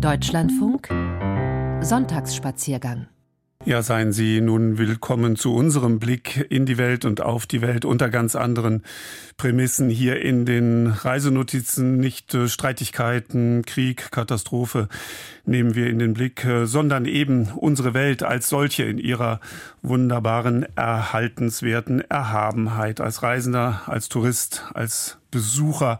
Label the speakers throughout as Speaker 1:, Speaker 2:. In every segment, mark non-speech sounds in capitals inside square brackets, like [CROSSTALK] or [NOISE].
Speaker 1: Deutschlandfunk Sonntagsspaziergang
Speaker 2: ja, seien Sie nun willkommen zu unserem Blick in die Welt und auf die Welt unter ganz anderen Prämissen. Hier in den Reisenotizen nicht äh, Streitigkeiten, Krieg, Katastrophe nehmen wir in den Blick, äh, sondern eben unsere Welt als solche in ihrer wunderbaren, erhaltenswerten Erhabenheit. Als Reisender, als Tourist, als Besucher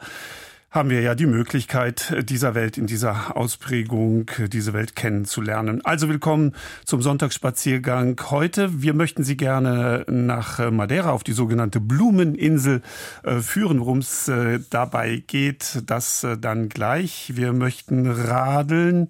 Speaker 2: haben wir ja die Möglichkeit, dieser Welt in dieser Ausprägung, diese Welt kennenzulernen. Also willkommen zum Sonntagsspaziergang heute. Wir möchten Sie gerne nach Madeira auf die sogenannte Blumeninsel äh, führen. Worum es äh, dabei geht, das äh, dann gleich. Wir möchten radeln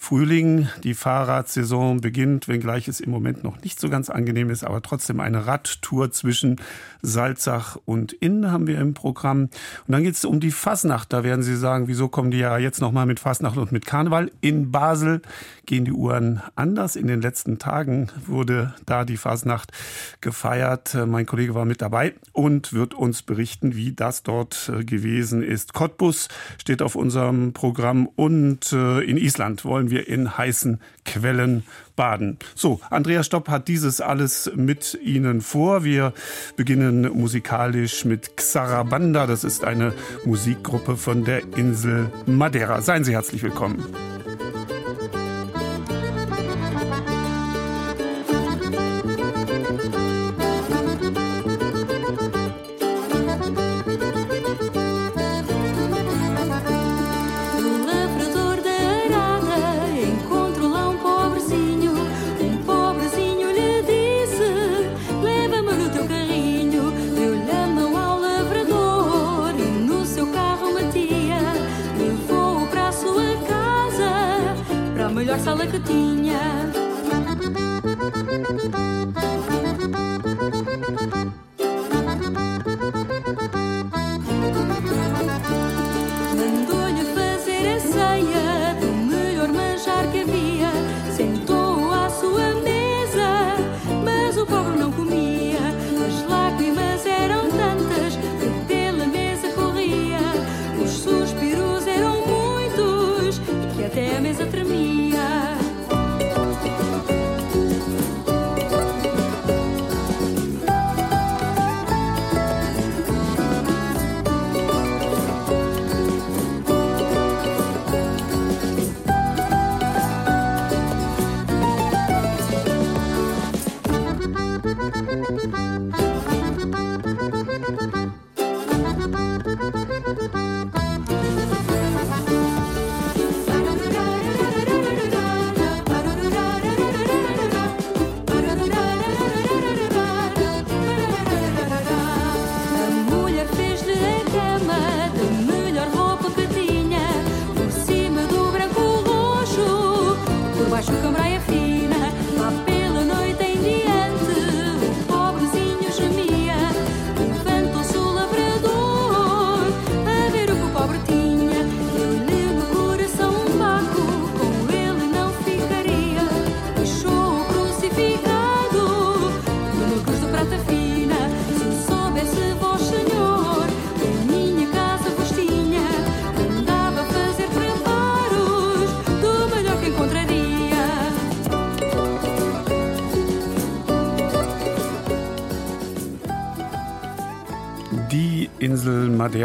Speaker 2: Frühling, die Fahrradsaison beginnt, wenngleich es im Moment noch nicht so ganz angenehm ist, aber trotzdem eine Radtour zwischen Salzach und Inn haben wir im Programm. Und dann geht es um die Fasnacht. Da werden Sie sagen, wieso kommen die ja jetzt nochmal mit Fasnacht und mit Karneval? In Basel gehen die Uhren anders. In den letzten Tagen wurde da die Fasnacht gefeiert. Mein Kollege war mit dabei und wird uns berichten, wie das dort äh, gewesen ist. Cottbus steht auf unserem Programm und äh, in Island wollen wollen wir in heißen Quellen baden. So, Andreas Stopp hat dieses alles mit Ihnen vor. Wir beginnen musikalisch mit Xarabanda. Das ist eine Musikgruppe von der Insel Madeira. Seien Sie herzlich willkommen.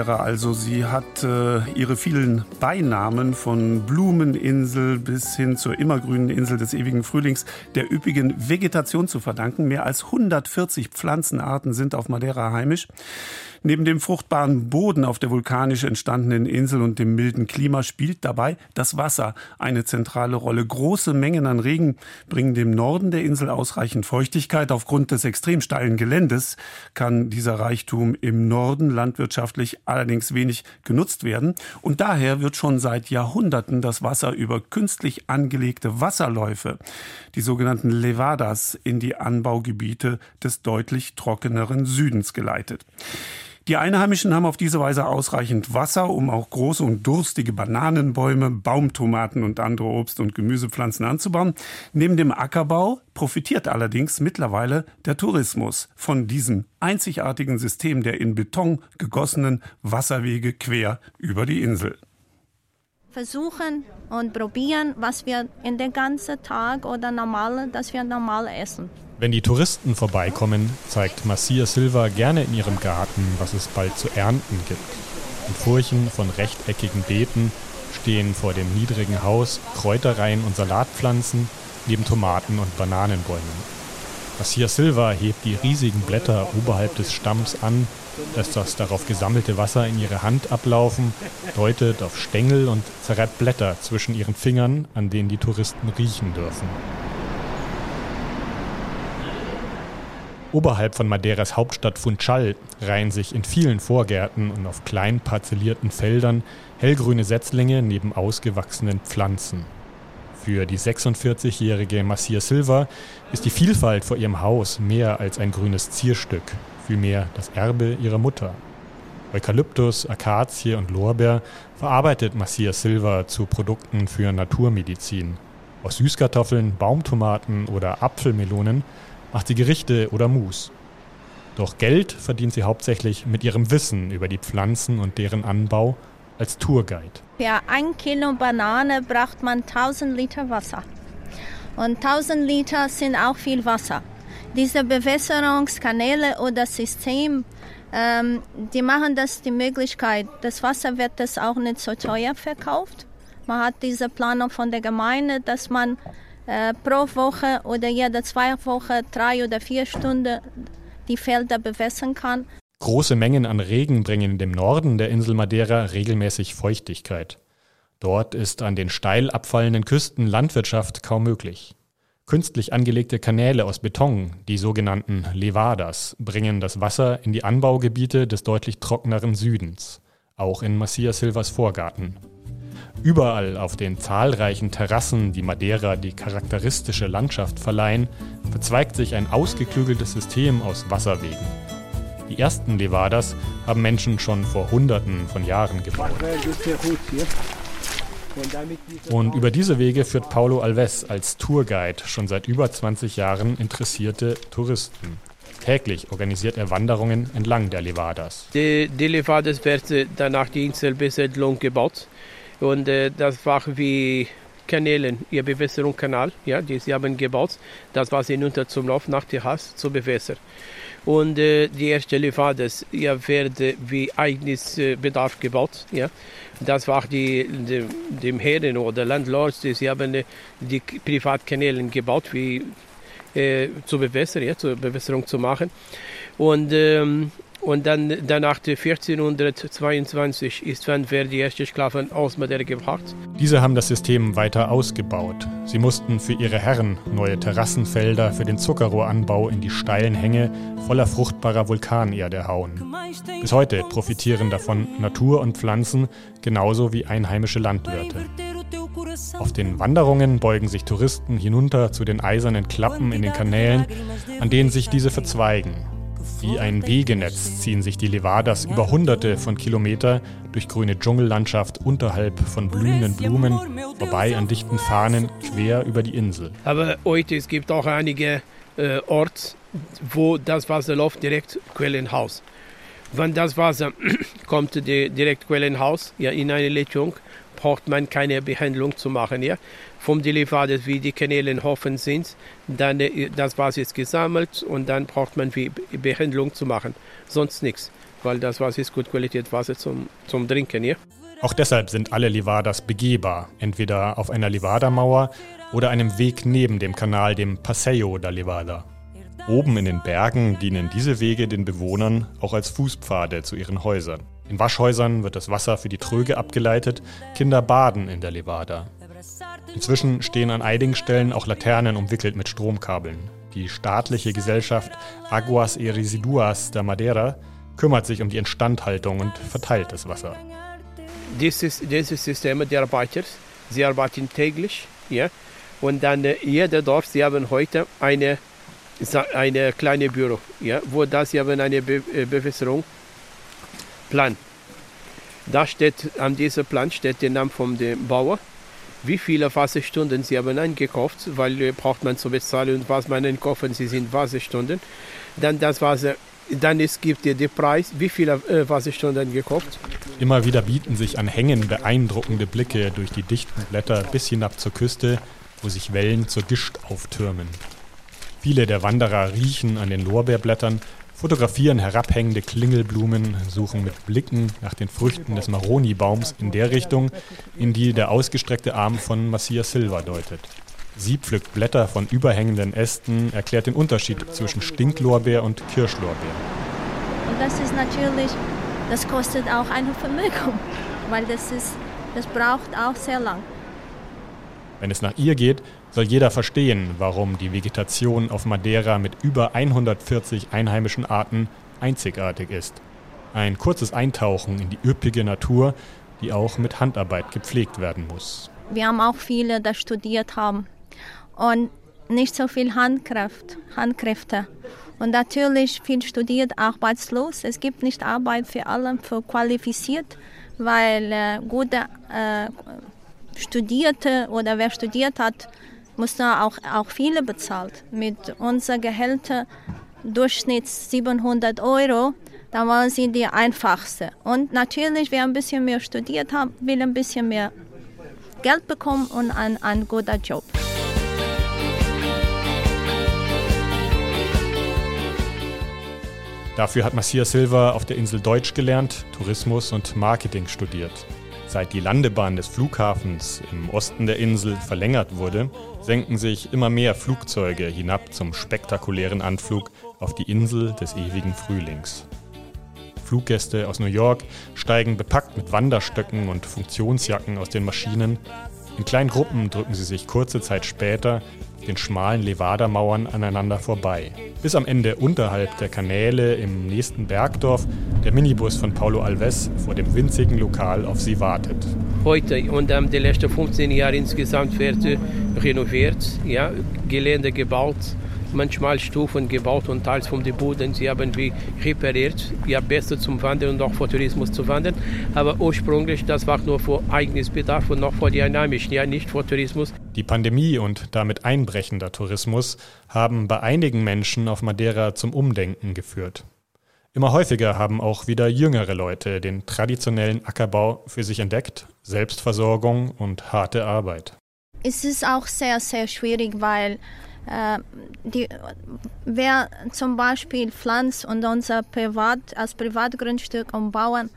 Speaker 2: Madeira. Also sie hat äh, ihre vielen Beinamen von Blumeninsel bis hin zur immergrünen Insel des ewigen Frühlings der üppigen Vegetation zu verdanken. Mehr als 140 Pflanzenarten sind auf Madeira heimisch. Neben dem fruchtbaren Boden auf der vulkanisch entstandenen Insel und dem milden Klima spielt dabei das Wasser eine zentrale Rolle. Große Mengen an Regen bringen dem Norden der Insel ausreichend Feuchtigkeit. Aufgrund des extrem steilen Geländes kann dieser Reichtum im Norden landwirtschaftlich allerdings wenig genutzt werden. Und daher wird schon seit Jahrhunderten das Wasser über künstlich angelegte Wasserläufe, die sogenannten Levadas, in die Anbaugebiete des deutlich trockeneren Südens geleitet. Die Einheimischen haben auf diese Weise ausreichend Wasser, um auch große und durstige Bananenbäume, Baumtomaten und andere Obst- und Gemüsepflanzen anzubauen. Neben dem Ackerbau profitiert allerdings mittlerweile der Tourismus von diesem einzigartigen System der in Beton gegossenen Wasserwege quer über die Insel.
Speaker 1: versuchen und probieren, was wir in den ganzen Tag oder normal, dass wir normal essen.
Speaker 3: Wenn die Touristen vorbeikommen, zeigt Marcia Silva gerne in ihrem Garten, was es bald zu ernten gibt. In Furchen von rechteckigen Beeten stehen vor dem niedrigen Haus Kräuterreihen und Salatpflanzen neben Tomaten und Bananenbäumen. Marcia Silva hebt die riesigen Blätter oberhalb des Stamms an, lässt das darauf gesammelte Wasser in ihre Hand ablaufen, deutet auf Stängel und zerreibt Blätter zwischen ihren Fingern, an denen die Touristen riechen dürfen. Oberhalb von Madeiras Hauptstadt Funchal reihen sich in vielen Vorgärten und auf klein parzellierten Feldern hellgrüne Setzlinge neben ausgewachsenen Pflanzen. Für die 46-jährige Marcia Silva ist die Vielfalt vor ihrem Haus mehr als ein grünes Zierstück, vielmehr das Erbe ihrer Mutter. Eukalyptus, Akazie und Lorbeer verarbeitet Marcia Silva zu Produkten für Naturmedizin. Aus Süßkartoffeln, Baumtomaten oder Apfelmelonen macht sie Gerichte oder Mus. Doch Geld verdient sie hauptsächlich mit ihrem Wissen über die Pflanzen und deren Anbau als Tourguide.
Speaker 1: Für ein Kilo Banane braucht man 1000 Liter Wasser. Und 1000 Liter sind auch viel Wasser. Diese Bewässerungskanäle oder System, ähm, die machen das die Möglichkeit, das Wasser wird das auch nicht so teuer verkauft. Man hat diese Planung von der Gemeinde, dass man äh, pro Woche oder jede zwei Wochen drei oder vier Stunden die Felder bewässern kann.
Speaker 3: Große Mengen an Regen bringen dem Norden der Insel Madeira regelmäßig Feuchtigkeit. Dort ist an den steil abfallenden Küsten Landwirtschaft kaum möglich. Künstlich angelegte Kanäle aus Beton, die sogenannten Levadas, bringen das Wasser in die Anbaugebiete des deutlich trockeneren Südens, auch in Macia Silvas Vorgarten. Überall auf den zahlreichen Terrassen, die Madeira die charakteristische Landschaft verleihen, verzweigt sich ein ausgeklügeltes System aus Wasserwegen. Die ersten Levadas haben Menschen schon vor Hunderten von Jahren gebaut. Und über diese Wege führt Paulo Alves als Tourguide schon seit über 20 Jahren interessierte Touristen. Täglich organisiert er Wanderungen entlang der Levadas.
Speaker 4: Die, die Levadas werden danach die Inselbesiedlung gebaut. Und äh, das war wie Kanälen, ihr Bewässerungskanal, ja, die sie haben gebaut. Das war hinunter zum Lauf nach der Hass zu bewässern. Und äh, die erste Levadas ja, werden wie eigenes äh, Bedarf gebaut. Ja. Das war die, die dem Herren oder Landlords, die sie haben äh, die Privatkanäle gebaut, wie äh, zur Bewässerung, ja, zur Bewässerung zu machen. Und ähm, und dann danach 1422 ist wann wer die ersten Sklaven aus Madeira gebracht.
Speaker 3: Diese haben das System weiter ausgebaut. Sie mussten für ihre Herren neue Terrassenfelder für den Zuckerrohranbau in die steilen Hänge voller fruchtbarer Vulkanerde hauen. Bis heute profitieren davon Natur und Pflanzen genauso wie einheimische Landwirte. Auf den Wanderungen beugen sich Touristen hinunter zu den eisernen Klappen in den Kanälen, an denen sich diese verzweigen wie ein Wegenetz ziehen sich die Levadas über hunderte von Kilometer durch grüne Dschungellandschaft unterhalb von blühenden Blumen, vorbei an dichten Fahnen quer über die Insel.
Speaker 4: Aber heute es gibt auch einige äh, Orte, wo das Wasser läuft direkt Quellenhaus. Wenn das Wasser [CLEARS THROAT] kommt direkt Quellenhaus, ja, in eine Leitung, braucht man keine Behandlung zu machen. Ja? Vom Delivadet, wie die Kanäle in Hofen sind, dann äh, das Wasser ist gesammelt und dann braucht man wie Behandlung zu machen. Sonst nichts, weil das Wasser ist gut Qualität Wasser zum, zum Trinken. Ja?
Speaker 3: Auch deshalb sind alle Levadas begehbar, entweder auf einer Levada-Mauer oder einem Weg neben dem Kanal, dem Paseo da Levada. Oben in den Bergen dienen diese Wege den Bewohnern auch als Fußpfade zu ihren Häusern. In Waschhäusern wird das Wasser für die Tröge abgeleitet, Kinder baden in der Levada. Inzwischen stehen an einigen Stellen auch Laternen umwickelt mit Stromkabeln. Die staatliche Gesellschaft Aguas y Residuas der Madeira kümmert sich um die Instandhaltung und verteilt das Wasser.
Speaker 4: Dieses, dieses System der Arbeiter, sie arbeiten täglich, ja, und dann äh, jeder Dorf, sie haben heute eine, eine kleine Büro, ja, wo das sie haben eine Be äh, Bewässerung Plan. Da steht, an diesem Plan steht der Name vom Bauer, wie viele Wasserstunden sie haben eingekauft, weil äh, braucht man zu bezahlen was man einkaufen, sie sind Wasserstunden. Dann das Wasser Dann es gibt der Preis, wie viele äh, Wasserstunden gekauft.
Speaker 3: Immer wieder bieten sich an Hängen beeindruckende Blicke durch die dichten Blätter bis hinab zur Küste, wo sich Wellen zur Gischt auftürmen. Viele der Wanderer riechen an den Lorbeerblättern, fotografieren herabhängende Klingelblumen, suchen mit Blicken nach den Früchten des Maroni-Baums in der Richtung, in die der ausgestreckte Arm von Massia Silva deutet. Sie pflückt Blätter von überhängenden Ästen, erklärt den Unterschied zwischen Stinklorbeer und Kirschlorbeer.
Speaker 1: Und das ist natürlich, das kostet auch eine Vermögen, weil das, ist, das braucht auch sehr lang.
Speaker 3: Wenn es nach ihr geht, soll jeder verstehen, warum die Vegetation auf Madeira mit über 140 einheimischen Arten einzigartig ist. Ein kurzes Eintauchen in die üppige Natur, die auch mit Handarbeit gepflegt werden muss.
Speaker 1: Wir haben auch viele, die studiert haben und nicht so viel Handkraft, Handkräfte. Und natürlich viel studiert, arbeitslos. Es gibt nicht Arbeit für alle, für qualifiziert, weil äh, gute äh, Studierte oder wer studiert hat, muss da auch, auch viele bezahlt. Mit unser Gehälter Durchschnitt 700 Euro, da waren sie die einfachste. Und natürlich, wer ein bisschen mehr studiert hat, will ein bisschen mehr Geld bekommen und ein, ein guter Job.
Speaker 3: Dafür hat Marcia Silva auf der Insel Deutsch gelernt, Tourismus und Marketing studiert. Seit die Landebahn des Flughafens im Osten der Insel verlängert wurde, senken sich immer mehr Flugzeuge hinab zum spektakulären Anflug auf die Insel des ewigen Frühlings. Fluggäste aus New York steigen bepackt mit Wanderstöcken und Funktionsjacken aus den Maschinen. In kleinen Gruppen drücken sie sich kurze Zeit später den schmalen Levada-Mauern aneinander vorbei. Bis am Ende unterhalb der Kanäle im nächsten Bergdorf der Minibus von Paulo Alves vor dem winzigen Lokal auf sie wartet.
Speaker 4: Heute und ähm, die letzten 15 Jahre insgesamt wird renoviert, ja, Gelände gebaut manchmal Stufen gebaut und teils vom Boden. Sie haben wie repariert, ja besser zum Wandern und auch für Tourismus zu wandern. Aber ursprünglich, das war nur für eigenes Bedarf und noch für die Einheimischen, ja nicht für Tourismus.
Speaker 3: Die Pandemie und damit einbrechender Tourismus haben bei einigen Menschen auf Madeira zum Umdenken geführt. Immer häufiger haben auch wieder jüngere Leute den traditionellen Ackerbau für sich entdeckt, Selbstversorgung und harte Arbeit.
Speaker 1: Es ist auch sehr, sehr schwierig, weil die, wer zum Beispiel pflanzt und unser Privat, als Privatgrundstück umbauen,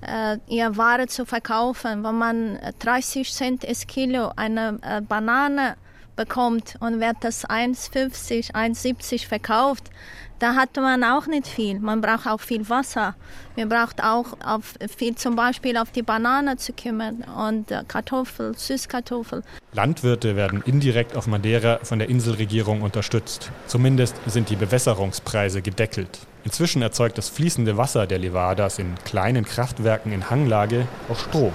Speaker 1: äh, ihr Ware zu verkaufen, wenn man 30 Cent das Kilo eine äh, Banane bekommt und wird das 1,50, 1,70 verkauft, da hat man auch nicht viel. Man braucht auch viel Wasser. Man braucht auch auf viel zum Beispiel auf die Banane zu kümmern und äh, Kartoffel, Süßkartoffel.
Speaker 3: Landwirte werden indirekt auf Madeira von der Inselregierung unterstützt. Zumindest sind die Bewässerungspreise gedeckelt. Inzwischen erzeugt das fließende Wasser der Levadas in kleinen Kraftwerken in Hanglage auch Strom.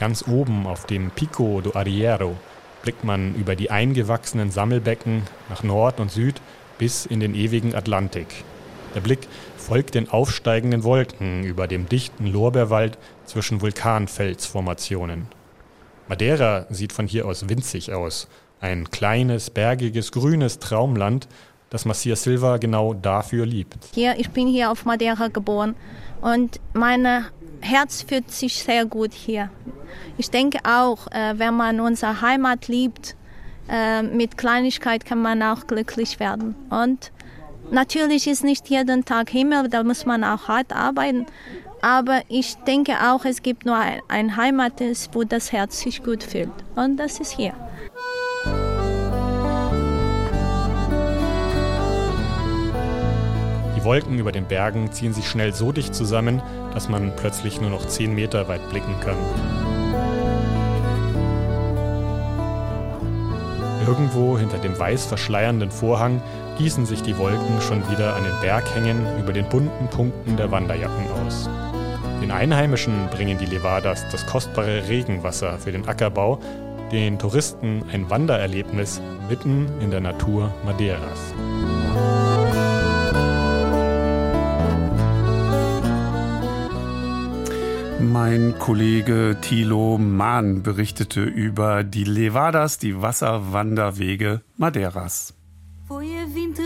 Speaker 3: Ganz oben auf dem Pico do Arriero blickt man über die eingewachsenen Sammelbecken nach Nord und Süd bis in den ewigen Atlantik. Der Blick folgt den aufsteigenden Wolken über dem dichten Lorbeerwald zwischen Vulkanfelsformationen. Madeira sieht von hier aus winzig aus. Ein kleines, bergiges, grünes Traumland, das Massia Silva genau dafür liebt.
Speaker 1: Hier, ich bin hier auf Madeira geboren und mein Herz fühlt sich sehr gut hier. Ich denke auch, äh, wenn man unsere Heimat liebt, äh, mit Kleinigkeit kann man auch glücklich werden. Und natürlich ist nicht jeden Tag Himmel, da muss man auch hart arbeiten. Aber ich denke auch, es gibt nur ein Heimat, wo das Herz sich gut fühlt. Und das ist hier.
Speaker 3: Die Wolken über den Bergen ziehen sich schnell so dicht zusammen, dass man plötzlich nur noch 10 Meter weit blicken kann. Irgendwo hinter dem weiß verschleiernden Vorhang gießen sich die Wolken schon wieder an den Berghängen über den bunten Punkten der Wanderjacken aus. Den Einheimischen bringen die Levadas das kostbare Regenwasser für den Ackerbau, den Touristen ein Wandererlebnis mitten in der Natur Madeiras.
Speaker 2: Mein Kollege Thilo Mahn berichtete über die Levadas, die Wasserwanderwege Madeiras. Foi a 20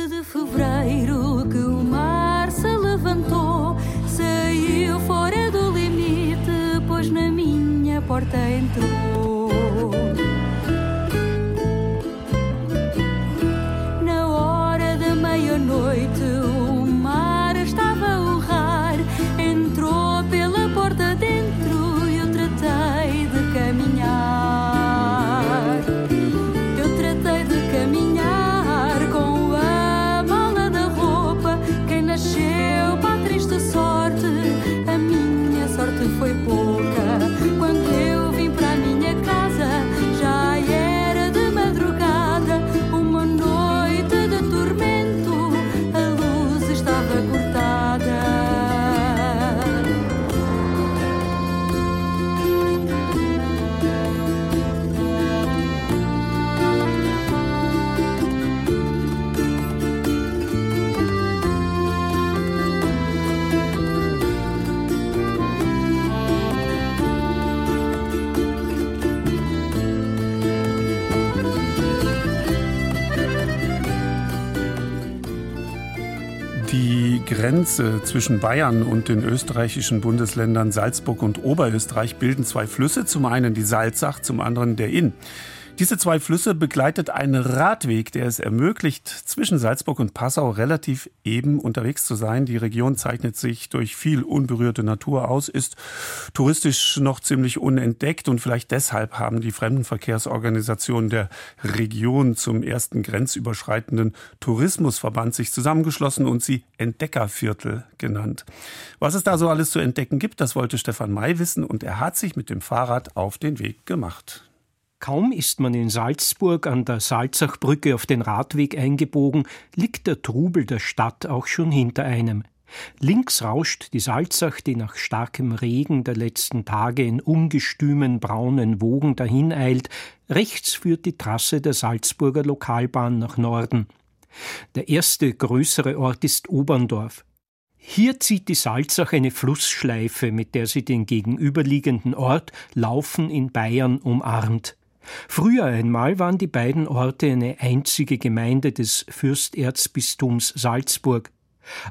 Speaker 2: Grenze zwischen Bayern und den österreichischen Bundesländern Salzburg und Oberösterreich bilden zwei Flüsse, zum einen die Salzach, zum anderen der Inn. Diese zwei Flüsse begleitet ein Radweg, der es ermöglicht, zwischen Salzburg und Passau relativ eben unterwegs zu sein. Die Region zeichnet sich durch viel unberührte Natur aus, ist touristisch noch ziemlich unentdeckt und vielleicht deshalb haben die Fremdenverkehrsorganisationen der Region zum ersten grenzüberschreitenden Tourismusverband sich zusammengeschlossen und sie Entdeckerviertel genannt. Was es da so alles zu entdecken gibt, das wollte Stefan May wissen und er hat sich mit dem Fahrrad auf den Weg gemacht.
Speaker 5: Kaum ist man in Salzburg an der Salzachbrücke auf den Radweg eingebogen, liegt der Trubel der Stadt auch schon hinter einem. Links rauscht die Salzach, die nach starkem Regen der letzten Tage in ungestümen braunen Wogen dahineilt. Rechts führt die Trasse der Salzburger Lokalbahn nach Norden. Der erste größere Ort ist Oberndorf. Hier zieht die Salzach eine Flussschleife, mit der sie den gegenüberliegenden Ort Laufen in Bayern umarmt. Früher einmal waren die beiden Orte eine einzige Gemeinde des Fürsterzbistums Salzburg.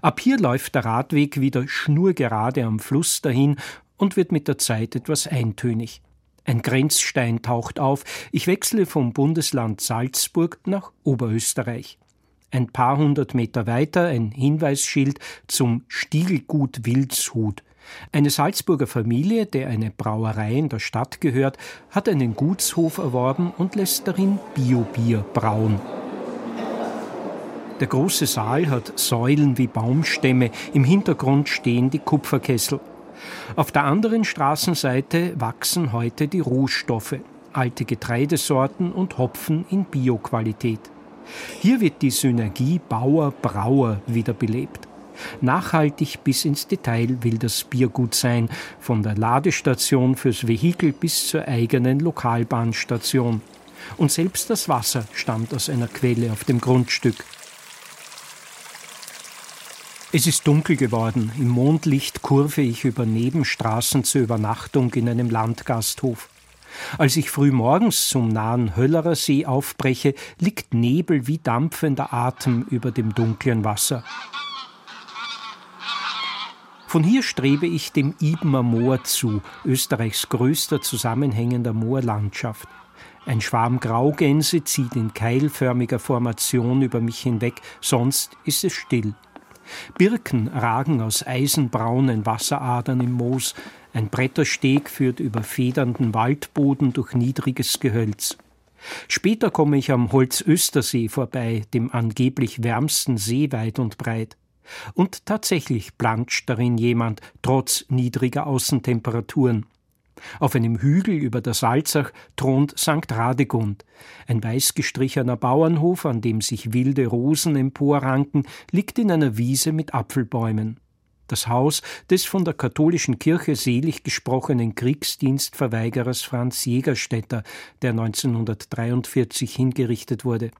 Speaker 5: Ab hier läuft der Radweg wieder schnurgerade am Fluss dahin und wird mit der Zeit etwas eintönig. Ein Grenzstein taucht auf. Ich wechsle vom Bundesland Salzburg nach Oberösterreich. Ein paar hundert Meter weiter ein Hinweisschild zum Stiegelgut Wildshut. Eine Salzburger Familie, der eine Brauerei in der Stadt gehört, hat einen Gutshof erworben und lässt darin Biobier brauen. Der große Saal hat Säulen wie Baumstämme, im Hintergrund stehen die Kupferkessel. Auf der anderen Straßenseite wachsen heute die Rohstoffe, alte Getreidesorten und Hopfen in Bioqualität. Hier wird die Synergie Bauer-Brauer wiederbelebt. Nachhaltig bis ins Detail will das Biergut sein, von der Ladestation fürs Vehikel bis zur eigenen Lokalbahnstation. Und selbst das Wasser stammt aus einer Quelle auf dem Grundstück. Es ist dunkel geworden. Im Mondlicht kurve ich über Nebenstraßen zur Übernachtung in einem Landgasthof. Als ich früh morgens zum nahen Höllerer See aufbreche, liegt Nebel wie dampfender Atem über dem dunklen Wasser. Von hier strebe ich dem Ibmer Moor zu, Österreichs größter zusammenhängender Moorlandschaft. Ein Schwarm Graugänse zieht in keilförmiger Formation über mich hinweg, sonst ist es still. Birken ragen aus eisenbraunen Wasseradern im Moos, ein Brettersteg führt über federnden Waldboden durch niedriges Gehölz. Später komme ich am Holzöstersee vorbei, dem angeblich wärmsten See weit und breit. Und tatsächlich planscht darin jemand, trotz niedriger Außentemperaturen. Auf einem Hügel über der Salzach thront St. Radegund. Ein weiß gestrichener Bauernhof, an dem sich wilde Rosen emporranken, liegt in einer Wiese mit Apfelbäumen. Das Haus des von der katholischen Kirche selig gesprochenen Kriegsdienstverweigerers Franz Jägerstätter, der 1943 hingerichtet wurde.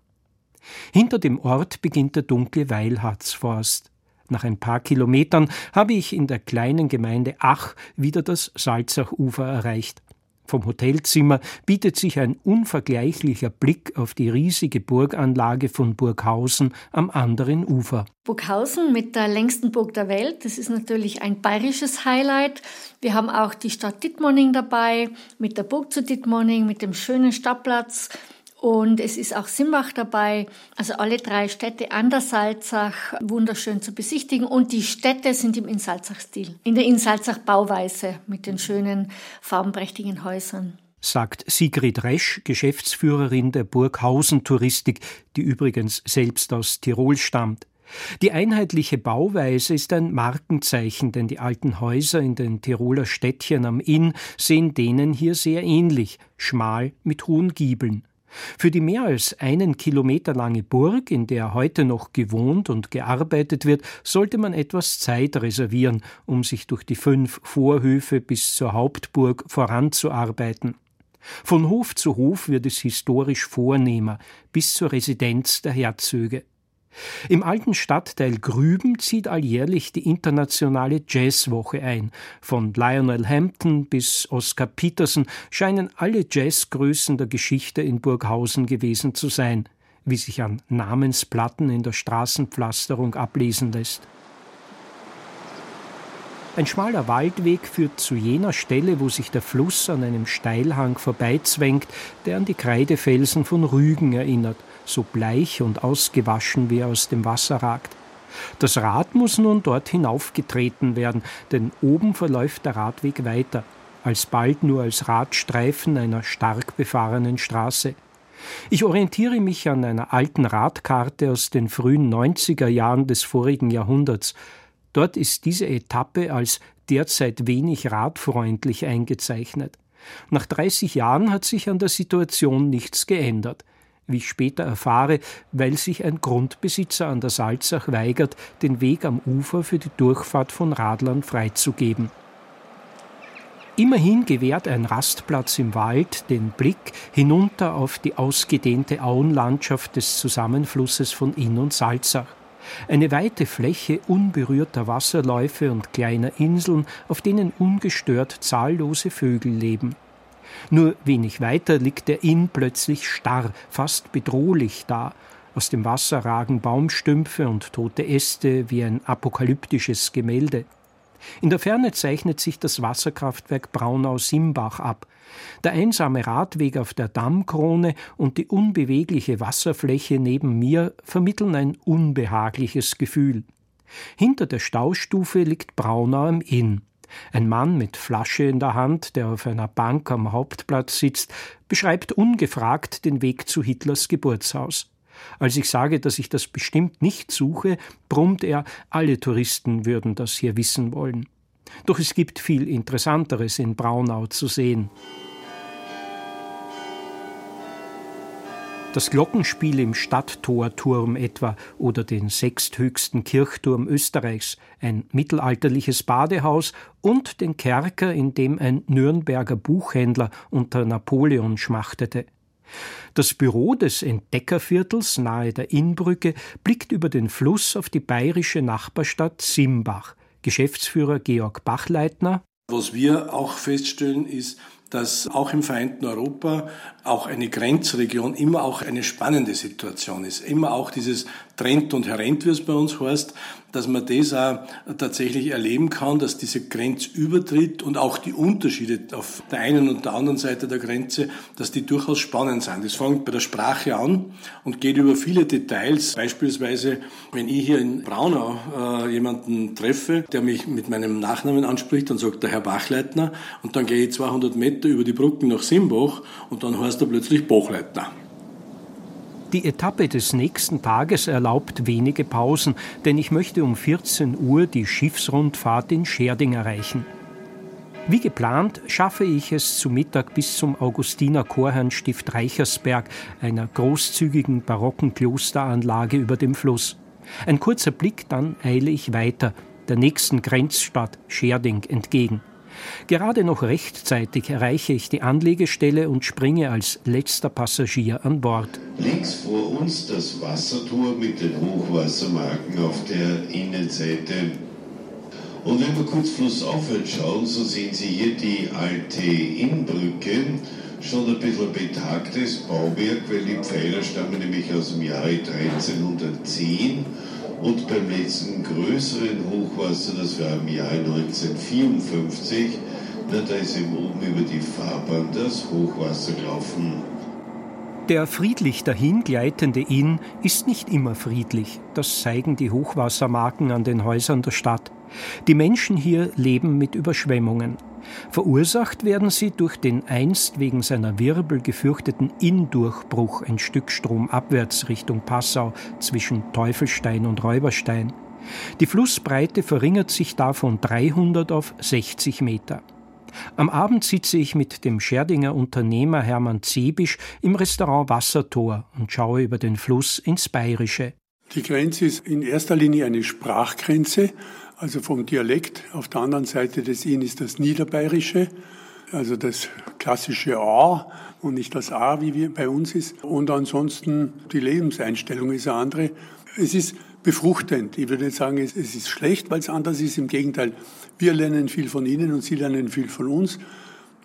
Speaker 5: Hinter dem Ort beginnt der dunkle Weilharzforst. Nach ein paar Kilometern habe ich in der kleinen Gemeinde Ach wieder das Salzachufer erreicht. Vom Hotelzimmer bietet sich ein unvergleichlicher Blick auf die riesige Burganlage von Burghausen am anderen Ufer.
Speaker 6: Burghausen mit der längsten Burg der Welt, das ist natürlich ein bayerisches Highlight. Wir haben auch die Stadt Dittmoning dabei, mit der Burg zu Dittmoning, mit dem schönen Stadtplatz. Und es ist auch Simbach dabei, also alle drei Städte an der Salzach wunderschön zu besichtigen. Und die Städte sind im Insalzach-Stil, in der Insalzach-Bauweise mit den schönen farbenprächtigen Häusern
Speaker 5: sagt Sigrid Resch, Geschäftsführerin der Burghausen Touristik, die übrigens selbst aus Tirol stammt. Die einheitliche Bauweise ist ein Markenzeichen, denn die alten Häuser in den Tiroler Städtchen am Inn sehen denen hier sehr ähnlich, schmal mit hohen Giebeln. Für die mehr als einen Kilometer lange Burg, in der heute noch gewohnt und gearbeitet wird, sollte man etwas Zeit reservieren, um sich durch die fünf Vorhöfe bis zur Hauptburg voranzuarbeiten. Von Hof zu Hof wird es historisch vornehmer, bis zur Residenz der Herzöge. Im alten Stadtteil Grüben zieht alljährlich die internationale Jazzwoche ein. Von Lionel Hampton bis Oscar Peterson scheinen alle Jazzgrößen der Geschichte in Burghausen gewesen zu sein, wie sich an Namensplatten in der Straßenpflasterung ablesen lässt. Ein schmaler Waldweg führt zu jener Stelle, wo sich der Fluss an einem Steilhang vorbeizwängt, der an die Kreidefelsen von Rügen erinnert – so bleich und ausgewaschen wie er aus dem Wasser ragt. Das Rad muss nun dort hinaufgetreten werden, denn oben verläuft der Radweg weiter, alsbald nur als Radstreifen einer stark befahrenen Straße. Ich orientiere mich an einer alten Radkarte aus den frühen 90er Jahren des vorigen Jahrhunderts. Dort ist diese Etappe als derzeit wenig radfreundlich eingezeichnet. Nach 30 Jahren hat sich an der Situation nichts geändert wie ich später erfahre, weil sich ein Grundbesitzer an der Salzach weigert, den Weg am Ufer für die Durchfahrt von Radlern freizugeben. Immerhin gewährt ein Rastplatz im Wald den Blick hinunter auf die ausgedehnte Auenlandschaft des Zusammenflusses von Inn und Salzach. Eine weite Fläche unberührter Wasserläufe und kleiner Inseln, auf denen ungestört zahllose Vögel leben. Nur wenig weiter liegt der Inn plötzlich starr, fast bedrohlich da. Aus dem Wasser ragen Baumstümpfe und tote Äste wie ein apokalyptisches Gemälde. In der Ferne zeichnet sich das Wasserkraftwerk Braunau-Simbach ab. Der einsame Radweg auf der Dammkrone und die unbewegliche Wasserfläche neben mir vermitteln ein unbehagliches Gefühl. Hinter der Staustufe liegt Braunau am Inn. Ein Mann mit Flasche in der Hand, der auf einer Bank am Hauptplatz sitzt, beschreibt ungefragt den Weg zu Hitlers Geburtshaus. Als ich sage, dass ich das bestimmt nicht suche, brummt er, alle Touristen würden das hier wissen wollen. Doch es gibt viel Interessanteres in Braunau zu sehen. Das Glockenspiel im Stadttorturm etwa oder den sechsthöchsten Kirchturm Österreichs, ein mittelalterliches Badehaus und den Kerker, in dem ein Nürnberger Buchhändler unter Napoleon schmachtete. Das Büro des Entdeckerviertels nahe der Innbrücke blickt über den Fluss auf die bayerische Nachbarstadt Simbach. Geschäftsführer Georg Bachleitner.
Speaker 7: Was wir auch feststellen, ist, dass auch im vereinten Europa auch eine Grenzregion immer auch eine spannende Situation ist. Immer auch dieses Trend und Herent, wie es bei uns heißt, dass man das auch tatsächlich erleben kann, dass diese Grenzübertritt und auch die Unterschiede auf der einen und der anderen Seite der Grenze, dass die durchaus spannend sind. Das fängt bei der Sprache an und geht über viele Details. Beispielsweise, wenn ich hier in Braunau äh, jemanden treffe, der mich mit meinem Nachnamen anspricht, dann sagt der Herr Bachleitner und dann gehe ich 200 Meter über die Brücken nach Simbach und dann heißt er plötzlich Bachleitner.
Speaker 5: Die Etappe des nächsten Tages erlaubt wenige Pausen, denn ich möchte um 14 Uhr die Schiffsrundfahrt in Scherding erreichen. Wie geplant schaffe ich es zu Mittag bis zum Augustiner Chorherrnstift Reichersberg, einer großzügigen barocken Klosteranlage über dem Fluss. Ein kurzer Blick, dann eile ich weiter, der nächsten Grenzstadt Scherding entgegen. Gerade noch rechtzeitig erreiche ich die Anlegestelle und springe als letzter Passagier an Bord.
Speaker 8: Links vor uns das Wassertor mit den Hochwassermarken auf der Innenseite. Und wenn wir kurz flussaufwärts schauen, so sehen Sie hier die alte Innbrücke, schon ein bisschen betagtes Bauwerk, weil die Pfeiler stammen nämlich aus dem Jahre 1310 und beim letzten größeren Hochwasser, das war im Jahr 1954, na, da ist eben oben über die Fahrbahn das Hochwasser gelaufen.
Speaker 5: Der friedlich dahingleitende Inn ist nicht immer friedlich. Das zeigen die Hochwassermarken an den Häusern der Stadt. Die Menschen hier leben mit Überschwemmungen. Verursacht werden sie durch den einst wegen seiner Wirbel gefürchteten Inndurchbruch ein Stück stromabwärts Richtung Passau zwischen Teufelstein und Räuberstein. Die Flussbreite verringert sich da von 300 auf 60 Meter. Am Abend sitze ich mit dem Scherdinger Unternehmer Hermann Zebisch im Restaurant Wassertor und schaue über den Fluss ins Bayerische.
Speaker 7: Die Grenze ist in erster Linie eine Sprachgrenze also vom Dialekt. Auf der anderen Seite des Inn ist das Niederbayerische, also das klassische A und nicht das A, wie wir bei uns ist. Und ansonsten die Lebenseinstellung ist eine andere. Es ist befruchtend. Ich würde nicht sagen, es ist schlecht, weil es anders ist. Im Gegenteil, wir lernen viel von Ihnen und Sie lernen viel von uns.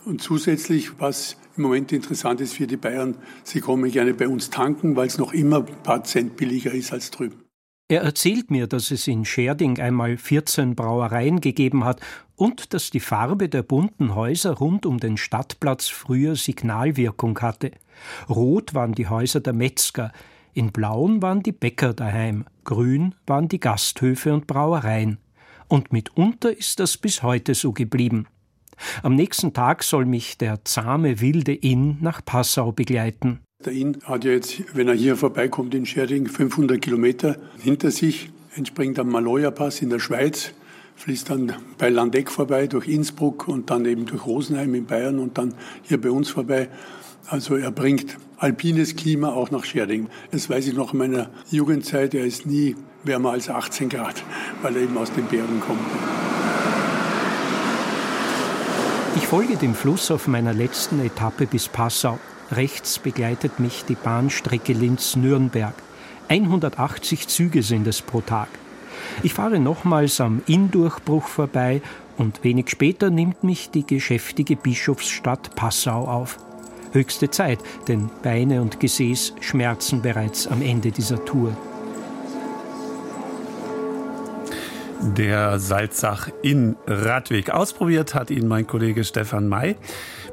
Speaker 7: Und zusätzlich, was im Moment interessant ist für die Bayern, sie kommen gerne bei uns tanken, weil es noch immer ein paar Cent billiger ist als drüben.
Speaker 5: Er erzählt mir, dass es in Scherding einmal 14 Brauereien gegeben hat und dass die Farbe der bunten Häuser rund um den Stadtplatz früher Signalwirkung hatte. Rot waren die Häuser der Metzger, in blauen waren die Bäcker daheim, grün waren die Gasthöfe und Brauereien. Und mitunter ist das bis heute so geblieben. Am nächsten Tag soll mich der zahme wilde Inn nach Passau begleiten.
Speaker 7: Der Inn hat ja jetzt, wenn er hier vorbeikommt in Scherding, 500 Kilometer hinter sich, entspringt am Maloja-Pass in der Schweiz, fließt dann bei Landeck vorbei, durch Innsbruck und dann eben durch Rosenheim in Bayern und dann hier bei uns vorbei. Also er bringt alpines Klima auch nach Scherding. Das weiß ich noch in meiner Jugendzeit, er ist nie wärmer als 18 Grad, weil er eben aus den Bergen kommt.
Speaker 5: Ich folge dem Fluss auf meiner letzten Etappe bis Passau. Rechts begleitet mich die Bahnstrecke Linz-Nürnberg. 180 Züge sind es pro Tag. Ich fahre nochmals am Inndurchbruch vorbei und wenig später nimmt mich die geschäftige Bischofsstadt Passau auf. Höchste Zeit, denn Beine und Gesäß schmerzen bereits am Ende dieser Tour.
Speaker 2: Der Salzach in Radweg. Ausprobiert hat ihn mein Kollege Stefan May.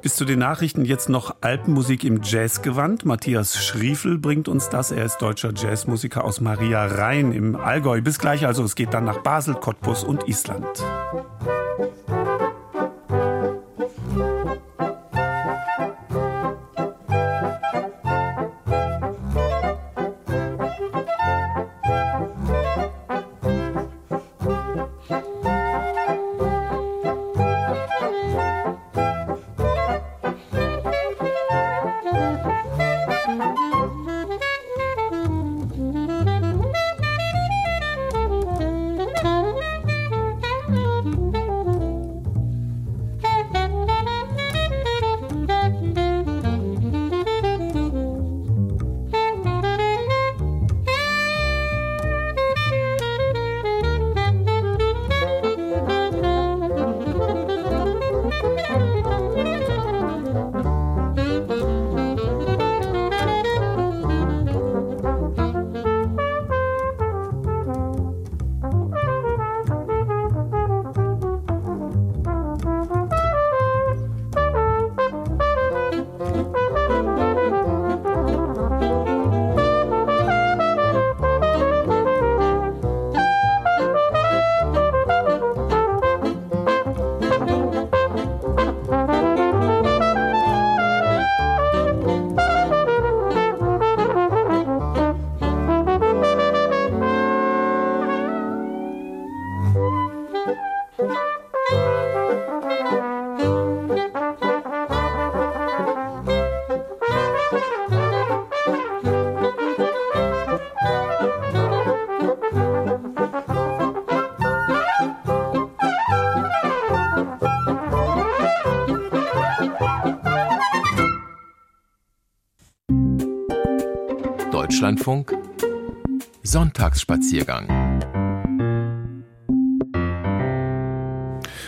Speaker 2: Bis zu den Nachrichten jetzt noch Alpenmusik im Jazzgewand. Matthias Schriefel bringt uns das. Er ist deutscher Jazzmusiker aus Maria Rhein im Allgäu. Bis gleich also. Es geht dann nach Basel, Cottbus und Island.
Speaker 9: Deutschlandfunk Sonntagsspaziergang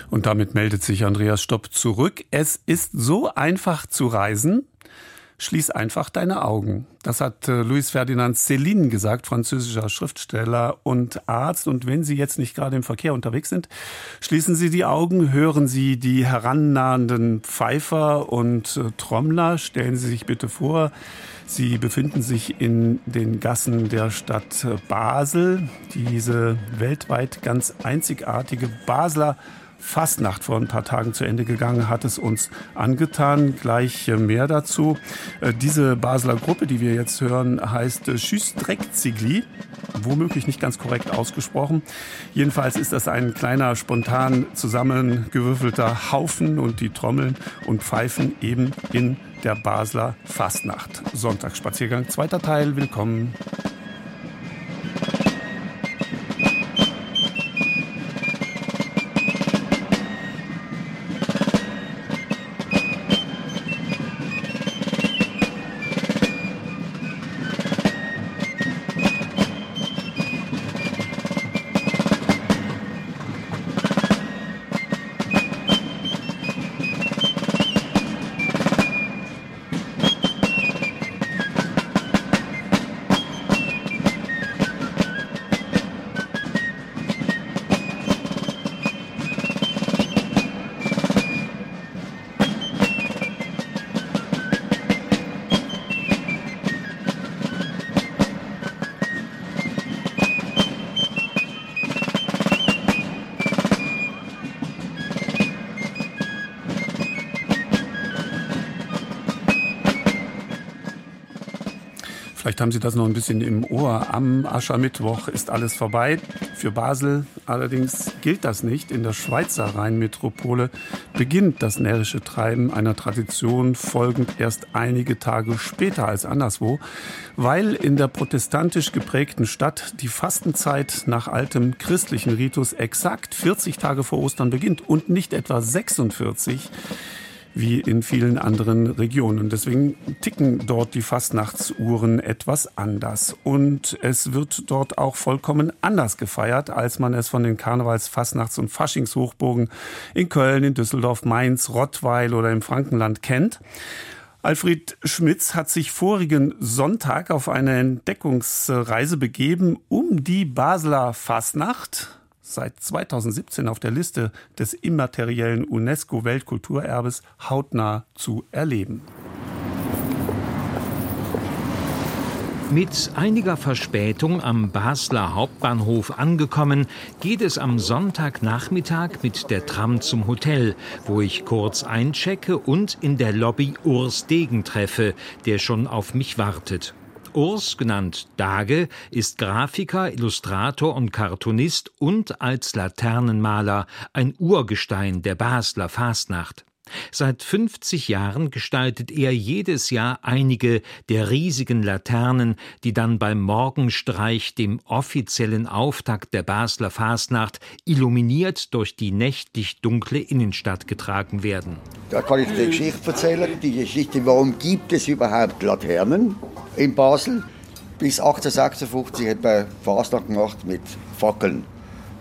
Speaker 2: Und damit meldet sich Andreas Stopp zurück. Es ist so einfach zu reisen. Schließ einfach deine Augen. Das hat äh, Louis Ferdinand Céline gesagt, französischer Schriftsteller und Arzt. Und wenn Sie jetzt nicht gerade im Verkehr unterwegs sind, schließen Sie die Augen, hören Sie die herannahenden Pfeifer und äh, Trommler. Stellen Sie sich bitte vor, Sie befinden sich in den Gassen der Stadt äh, Basel. Diese weltweit ganz einzigartige Basler Fastnacht vor ein paar Tagen zu Ende gegangen, hat es uns angetan. Gleich äh, mehr dazu. Äh, diese Basler Gruppe, die wir jetzt hören, heißt äh, Schüstreckzigli. Womöglich nicht ganz korrekt ausgesprochen. Jedenfalls ist das ein kleiner, spontan zusammengewürfelter Haufen und die Trommeln und Pfeifen eben in der Basler Fastnacht. Sonntagsspaziergang, zweiter Teil. Willkommen. Vielleicht haben Sie das noch ein bisschen im Ohr. Am Aschermittwoch ist alles vorbei. Für Basel allerdings gilt das nicht. In der Schweizer Rheinmetropole beginnt das närrische Treiben einer Tradition folgend erst einige Tage später als anderswo, weil in der protestantisch geprägten Stadt die Fastenzeit nach altem christlichen Ritus exakt 40 Tage vor Ostern beginnt und nicht etwa 46 wie in vielen anderen Regionen. Deswegen ticken dort die Fastnachtsuhren etwas anders. Und es wird dort auch vollkommen anders gefeiert, als man es von den Karnevals-, Fastnachts- und Faschingshochburgen in Köln, in Düsseldorf, Mainz, Rottweil oder im Frankenland kennt. Alfred Schmitz hat sich vorigen Sonntag auf eine Entdeckungsreise begeben, um die Basler Fastnacht seit 2017 auf der Liste des immateriellen UNESCO-Weltkulturerbes hautnah zu erleben.
Speaker 9: Mit einiger Verspätung am Basler Hauptbahnhof angekommen, geht es am Sonntagnachmittag mit der Tram zum Hotel, wo ich kurz einchecke und in der Lobby Urs Degen treffe, der schon auf mich wartet. Urs, genannt Dage, ist Grafiker, Illustrator und Cartoonist und als Laternenmaler ein Urgestein der Basler Fastnacht. Seit 50 Jahren gestaltet er jedes Jahr einige der riesigen Laternen, die dann beim Morgenstreich, dem offiziellen Auftakt der Basler Fastnacht, illuminiert durch die nächtlich dunkle Innenstadt getragen werden.
Speaker 10: Da kann ich die Geschichte erzählen, die Geschichte, warum gibt es überhaupt Laternen in Basel? Bis 1856 hat man Fastnacht gemacht mit Fackeln.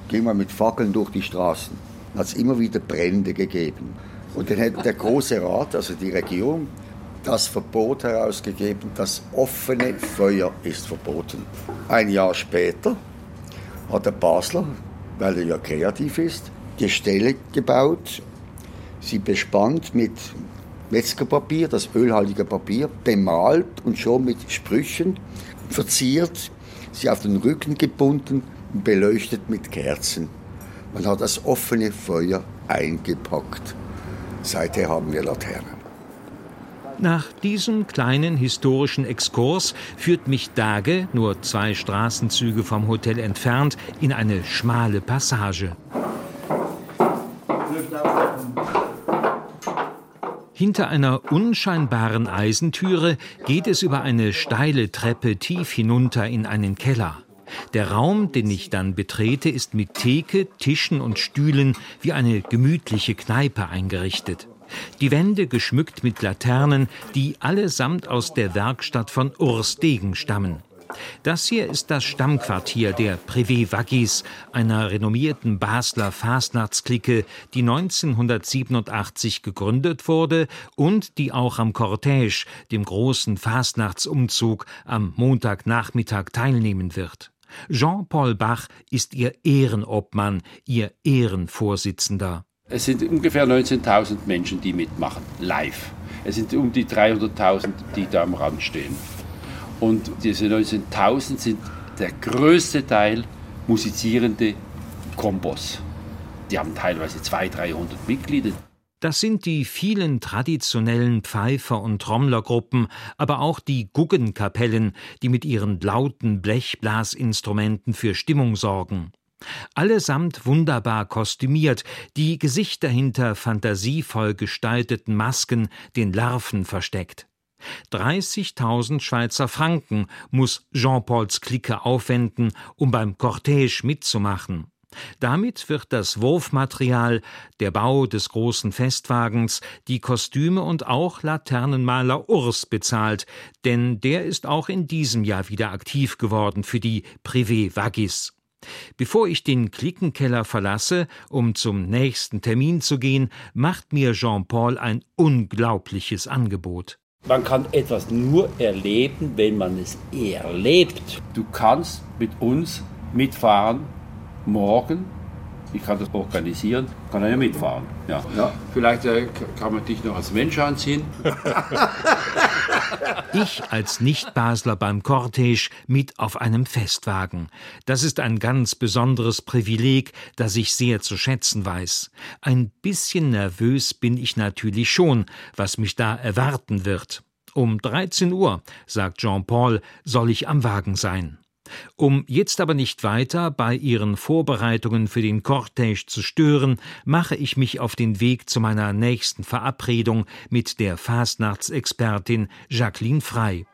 Speaker 10: Gehen wir mit Fackeln durch die Straßen. Hat es immer wieder Brände gegeben. Und dann hat der Große Rat, also die Regierung, das Verbot herausgegeben, das offene Feuer ist verboten. Ein Jahr später hat der Basler, weil er ja kreativ ist, die Stelle gebaut, sie bespannt mit Metzgerpapier, das ölhaltige Papier, bemalt und schon mit Sprüchen verziert, sie auf den Rücken gebunden und beleuchtet mit Kerzen. Man hat das offene Feuer eingepackt. Seither haben wir Laternen.
Speaker 9: Nach diesem kleinen historischen Exkurs führt mich Dage, nur zwei Straßenzüge vom Hotel entfernt, in eine schmale Passage. Hinter einer unscheinbaren Eisentüre geht es über eine steile Treppe tief hinunter in einen Keller. Der Raum, den ich dann betrete, ist mit Theke, Tischen und Stühlen wie eine gemütliche Kneipe eingerichtet. Die Wände geschmückt mit Laternen, die allesamt aus der Werkstatt von Urs Degen stammen. Das hier ist das Stammquartier der Privé Waggis, einer renommierten Basler Fastnachtsklicke, die 1987 gegründet wurde und die auch am Cortège, dem großen Fastnachtsumzug, am Montagnachmittag teilnehmen wird. Jean-Paul Bach ist ihr Ehrenobmann, ihr Ehrenvorsitzender.
Speaker 11: Es sind ungefähr 19.000 Menschen, die mitmachen, live. Es sind um die 300.000, die da am Rand stehen. Und diese 19.000 sind der größte Teil musizierende Kombos. Die haben teilweise 200, 300 Mitglieder.
Speaker 9: Das sind die vielen traditionellen Pfeifer- und Trommlergruppen, aber auch die Guggenkapellen, die mit ihren lauten Blechblasinstrumenten für Stimmung sorgen. Allesamt wunderbar kostümiert, die Gesichter hinter fantasievoll gestalteten Masken den Larven versteckt. 30.000 Schweizer Franken muss Jean-Pauls Clique aufwenden, um beim Cortège mitzumachen. Damit wird das Wurfmaterial, der Bau des großen Festwagens, die Kostüme und auch Laternenmaler Urs bezahlt, denn der ist auch in diesem Jahr wieder aktiv geworden für die Privé Vagis. Bevor ich den Klickenkeller verlasse, um zum nächsten Termin zu gehen, macht mir Jean-Paul ein unglaubliches Angebot.
Speaker 11: Man kann etwas nur erleben, wenn man es erlebt. Du kannst mit uns mitfahren morgen. Ich kann das organisieren, kann er ja mitfahren. Ja. ja. Vielleicht äh, kann man dich noch als Mensch anziehen. [LAUGHS]
Speaker 9: Ich als Nicht-Basler beim Cortège mit auf einem Festwagen. Das ist ein ganz besonderes Privileg, das ich sehr zu schätzen weiß. Ein bisschen nervös bin ich natürlich schon, was mich da erwarten wird. Um 13 Uhr, sagt Jean-Paul, soll ich am Wagen sein. Um jetzt aber nicht weiter bei ihren Vorbereitungen für den Cortège zu stören, mache ich mich auf den Weg zu meiner nächsten Verabredung mit der Fastnachtsexpertin Jacqueline Frey.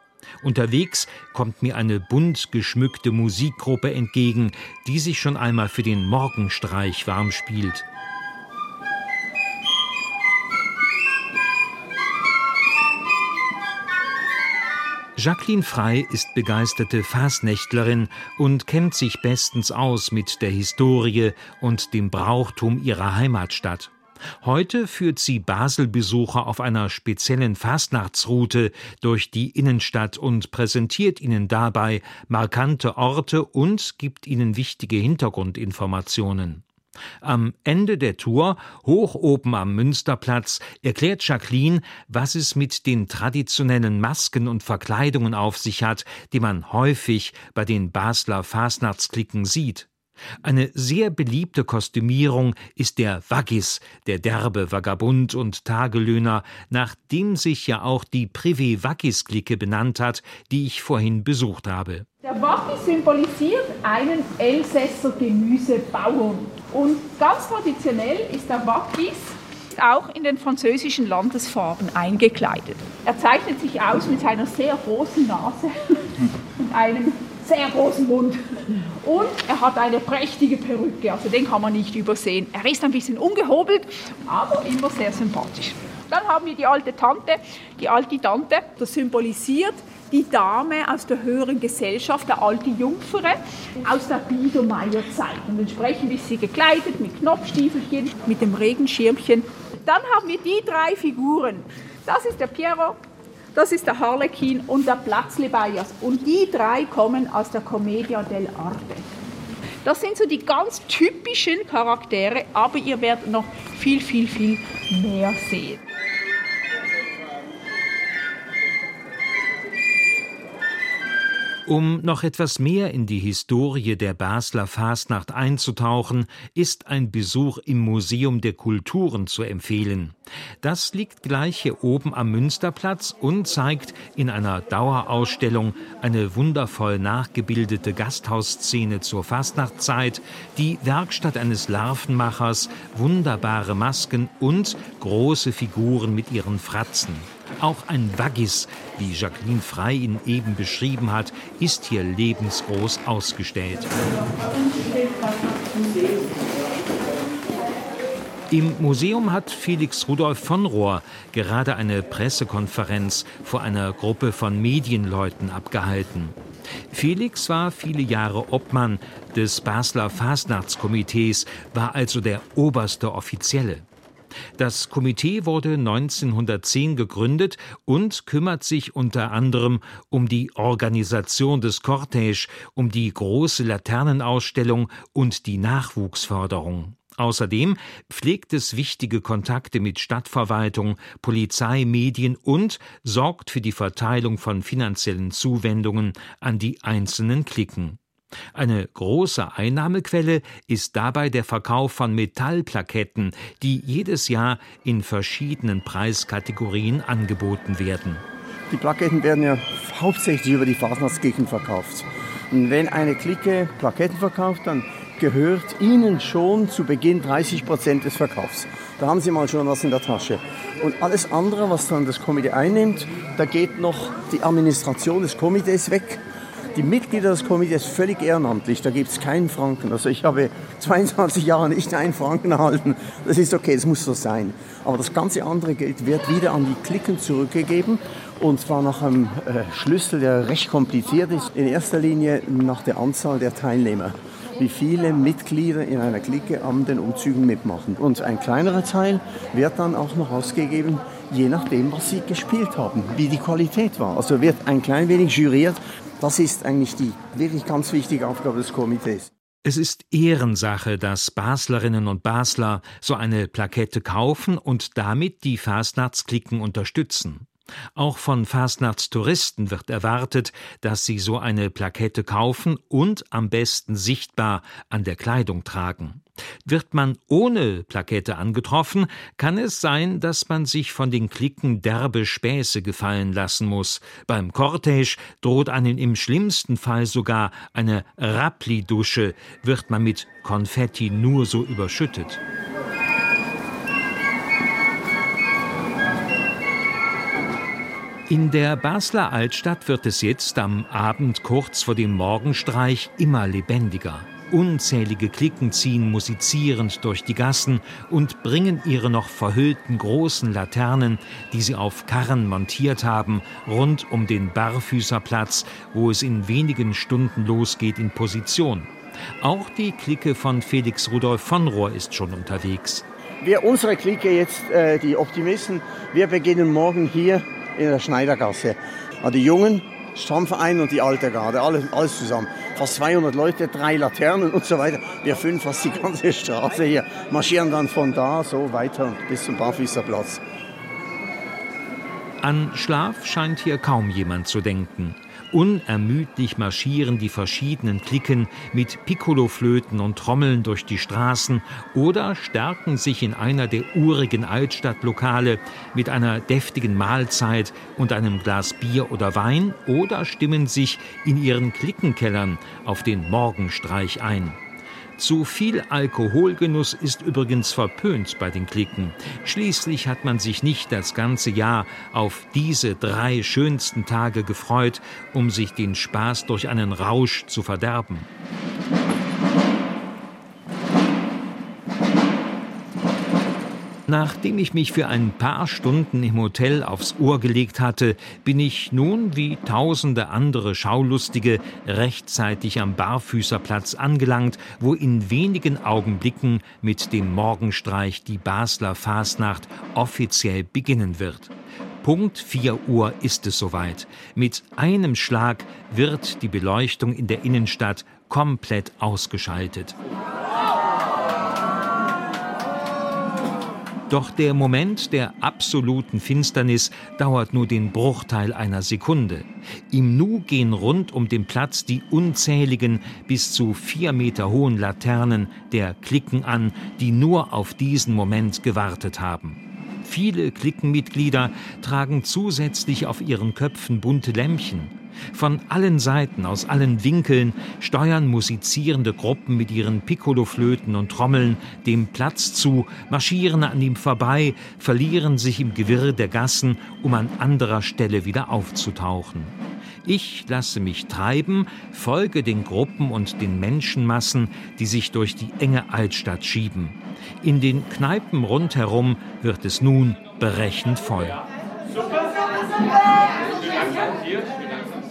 Speaker 9: Unterwegs kommt mir eine bunt geschmückte Musikgruppe entgegen, die sich schon einmal für den Morgenstreich warm spielt. Jacqueline Frey ist begeisterte Fasnächtlerin und kennt sich bestens aus mit der Historie und dem Brauchtum ihrer Heimatstadt. Heute führt sie Basel-Besucher auf einer speziellen Fastnachtsroute durch die Innenstadt und präsentiert ihnen dabei markante Orte und gibt ihnen wichtige Hintergrundinformationen. Am Ende der Tour, hoch oben am Münsterplatz, erklärt Jacqueline, was es mit den traditionellen Masken und Verkleidungen auf sich hat, die man häufig bei den Basler Fasnachtsklicken sieht. Eine sehr beliebte Kostümierung ist der Waggis, der derbe Vagabund und Tagelöhner, nach dem sich ja auch die Privé-Waggis-Clique benannt hat, die ich vorhin besucht habe.
Speaker 12: Der Waggis symbolisiert einen Elsässer Gemüsebauern. Und ganz traditionell ist der Waggis auch in den französischen Landesfarben eingekleidet. Er zeichnet sich aus mit seiner sehr großen Nase [LAUGHS] und einem sehr großen Mund. Und er hat eine prächtige Perücke, also den kann man nicht übersehen. Er ist ein bisschen ungehobelt, aber immer sehr sympathisch. Dann haben wir die alte Tante, die alte Tante, das symbolisiert die Dame aus der höheren Gesellschaft, der alte Jungfere aus der Biedermeierzeit. Und entsprechend ist sie gekleidet mit Knopfstiefelchen, mit dem Regenschirmchen. Dann haben wir die drei Figuren. Das ist der Piero, das ist der Harlekin und der Platzlebeias. Und die drei kommen aus der Commedia dell'arte. Das sind so die ganz typischen Charaktere, aber ihr werdet noch viel, viel, viel mehr sehen.
Speaker 9: Um noch etwas mehr in die Historie der Basler Fasnacht einzutauchen, ist ein Besuch im Museum der Kulturen zu empfehlen. Das liegt gleich hier oben am Münsterplatz und zeigt in einer Dauerausstellung eine wundervoll nachgebildete Gasthausszene zur Fastnachtzeit, die Werkstatt eines Larvenmachers, wunderbare Masken und große Figuren mit ihren Fratzen. Auch ein Waggis, wie Jacqueline Frey ihn eben beschrieben hat, ist hier lebensgroß ausgestellt. Im Museum hat Felix Rudolf von Rohr gerade eine Pressekonferenz vor einer Gruppe von Medienleuten abgehalten. Felix war viele Jahre Obmann des Basler Fastnachtskomitees, war also der oberste Offizielle. Das Komitee wurde 1910 gegründet und kümmert sich unter anderem um die Organisation des Cortège, um die große Laternenausstellung und die Nachwuchsförderung. Außerdem pflegt es wichtige Kontakte mit Stadtverwaltung, Polizei, Medien und sorgt für die Verteilung von finanziellen Zuwendungen an die einzelnen Klicken. Eine große Einnahmequelle ist dabei der Verkauf von Metallplaketten, die jedes Jahr in verschiedenen Preiskategorien angeboten werden.
Speaker 13: Die Plaketten werden ja hauptsächlich über die Fasnachtskirchen verkauft. Und wenn eine Clique Plaketten verkauft, dann gehört Ihnen schon zu Beginn 30 Prozent des Verkaufs. Da haben Sie mal schon was in der Tasche. Und alles andere, was dann das Komitee einnimmt, da geht noch die Administration des Komitees weg. Die Mitglieder des Komitees völlig ehrenamtlich, da gibt es keinen Franken. Also ich habe 22 Jahre nicht einen Franken erhalten. Das ist okay, das muss so sein. Aber das ganze andere Geld wird wieder an die Klicken zurückgegeben. Und zwar nach einem äh, Schlüssel, der recht kompliziert ist. In erster Linie nach der Anzahl der Teilnehmer wie viele Mitglieder in einer Clique an den Umzügen mitmachen. Und ein kleinerer Teil wird dann auch noch ausgegeben, je nachdem, was sie gespielt haben, wie die Qualität war. Also wird ein klein wenig juriert. Das ist eigentlich die wirklich ganz wichtige Aufgabe des Komitees.
Speaker 9: Es ist Ehrensache, dass Baslerinnen und Basler so eine Plakette kaufen und damit die Fastnachtsklicken unterstützen. Auch von Fastnachtstouristen wird erwartet, dass sie so eine Plakette kaufen und am besten sichtbar an der Kleidung tragen. Wird man ohne Plakette angetroffen, kann es sein, dass man sich von den Klicken derbe Späße gefallen lassen muss. Beim Cortège droht einem im schlimmsten Fall sogar eine Rappli-Dusche, wird man mit Konfetti nur so überschüttet. In der Basler Altstadt wird es jetzt am Abend kurz vor dem Morgenstreich immer lebendiger. Unzählige Klicken ziehen musizierend durch die Gassen und bringen ihre noch verhüllten großen Laternen, die sie auf Karren montiert haben, rund um den Barfüßerplatz, wo es in wenigen Stunden losgeht, in Position. Auch die Clique von Felix Rudolf von Rohr ist schon unterwegs.
Speaker 13: Wir, unsere Clique jetzt, äh, die Optimisten, wir beginnen morgen hier in der Schneidergasse. Die Jungen, Stammverein und die alte Garde, alles, alles zusammen. Fast 200 Leute, drei Laternen und so weiter. Wir fünf fast die ganze Straße hier, marschieren dann von da so weiter bis zum Barfüßerplatz.
Speaker 9: An Schlaf scheint hier kaum jemand zu denken. Unermüdlich marschieren die verschiedenen Klicken mit Piccoloflöten und Trommeln durch die Straßen oder stärken sich in einer der urigen Altstadtlokale mit einer deftigen Mahlzeit und einem Glas Bier oder Wein oder stimmen sich in ihren Klickenkellern auf den Morgenstreich ein. Zu viel Alkoholgenuss ist übrigens verpönt bei den Klicken. Schließlich hat man sich nicht das ganze Jahr auf diese drei schönsten Tage gefreut, um sich den Spaß durch einen Rausch zu verderben. Nachdem ich mich für ein paar Stunden im Hotel aufs Ohr gelegt hatte, bin ich nun wie tausende andere Schaulustige rechtzeitig am Barfüßerplatz angelangt, wo in wenigen Augenblicken mit dem Morgenstreich die Basler Fasnacht offiziell beginnen wird. Punkt 4 Uhr ist es soweit. Mit einem Schlag wird die Beleuchtung in der Innenstadt komplett ausgeschaltet. Doch der Moment der absoluten Finsternis dauert nur den Bruchteil einer Sekunde. Im Nu gehen rund um den Platz die unzähligen bis zu vier Meter hohen Laternen der Klicken an, die nur auf diesen Moment gewartet haben. Viele Klickenmitglieder tragen zusätzlich auf ihren Köpfen bunte Lämpchen. Von allen Seiten, aus allen Winkeln steuern musizierende Gruppen mit ihren Piccoloflöten und Trommeln dem Platz zu, marschieren an ihm vorbei, verlieren sich im Gewirr der Gassen, um an anderer Stelle wieder aufzutauchen. Ich lasse mich treiben, folge den Gruppen und den Menschenmassen, die sich durch die enge Altstadt schieben. In den Kneipen rundherum wird es nun berechend voll.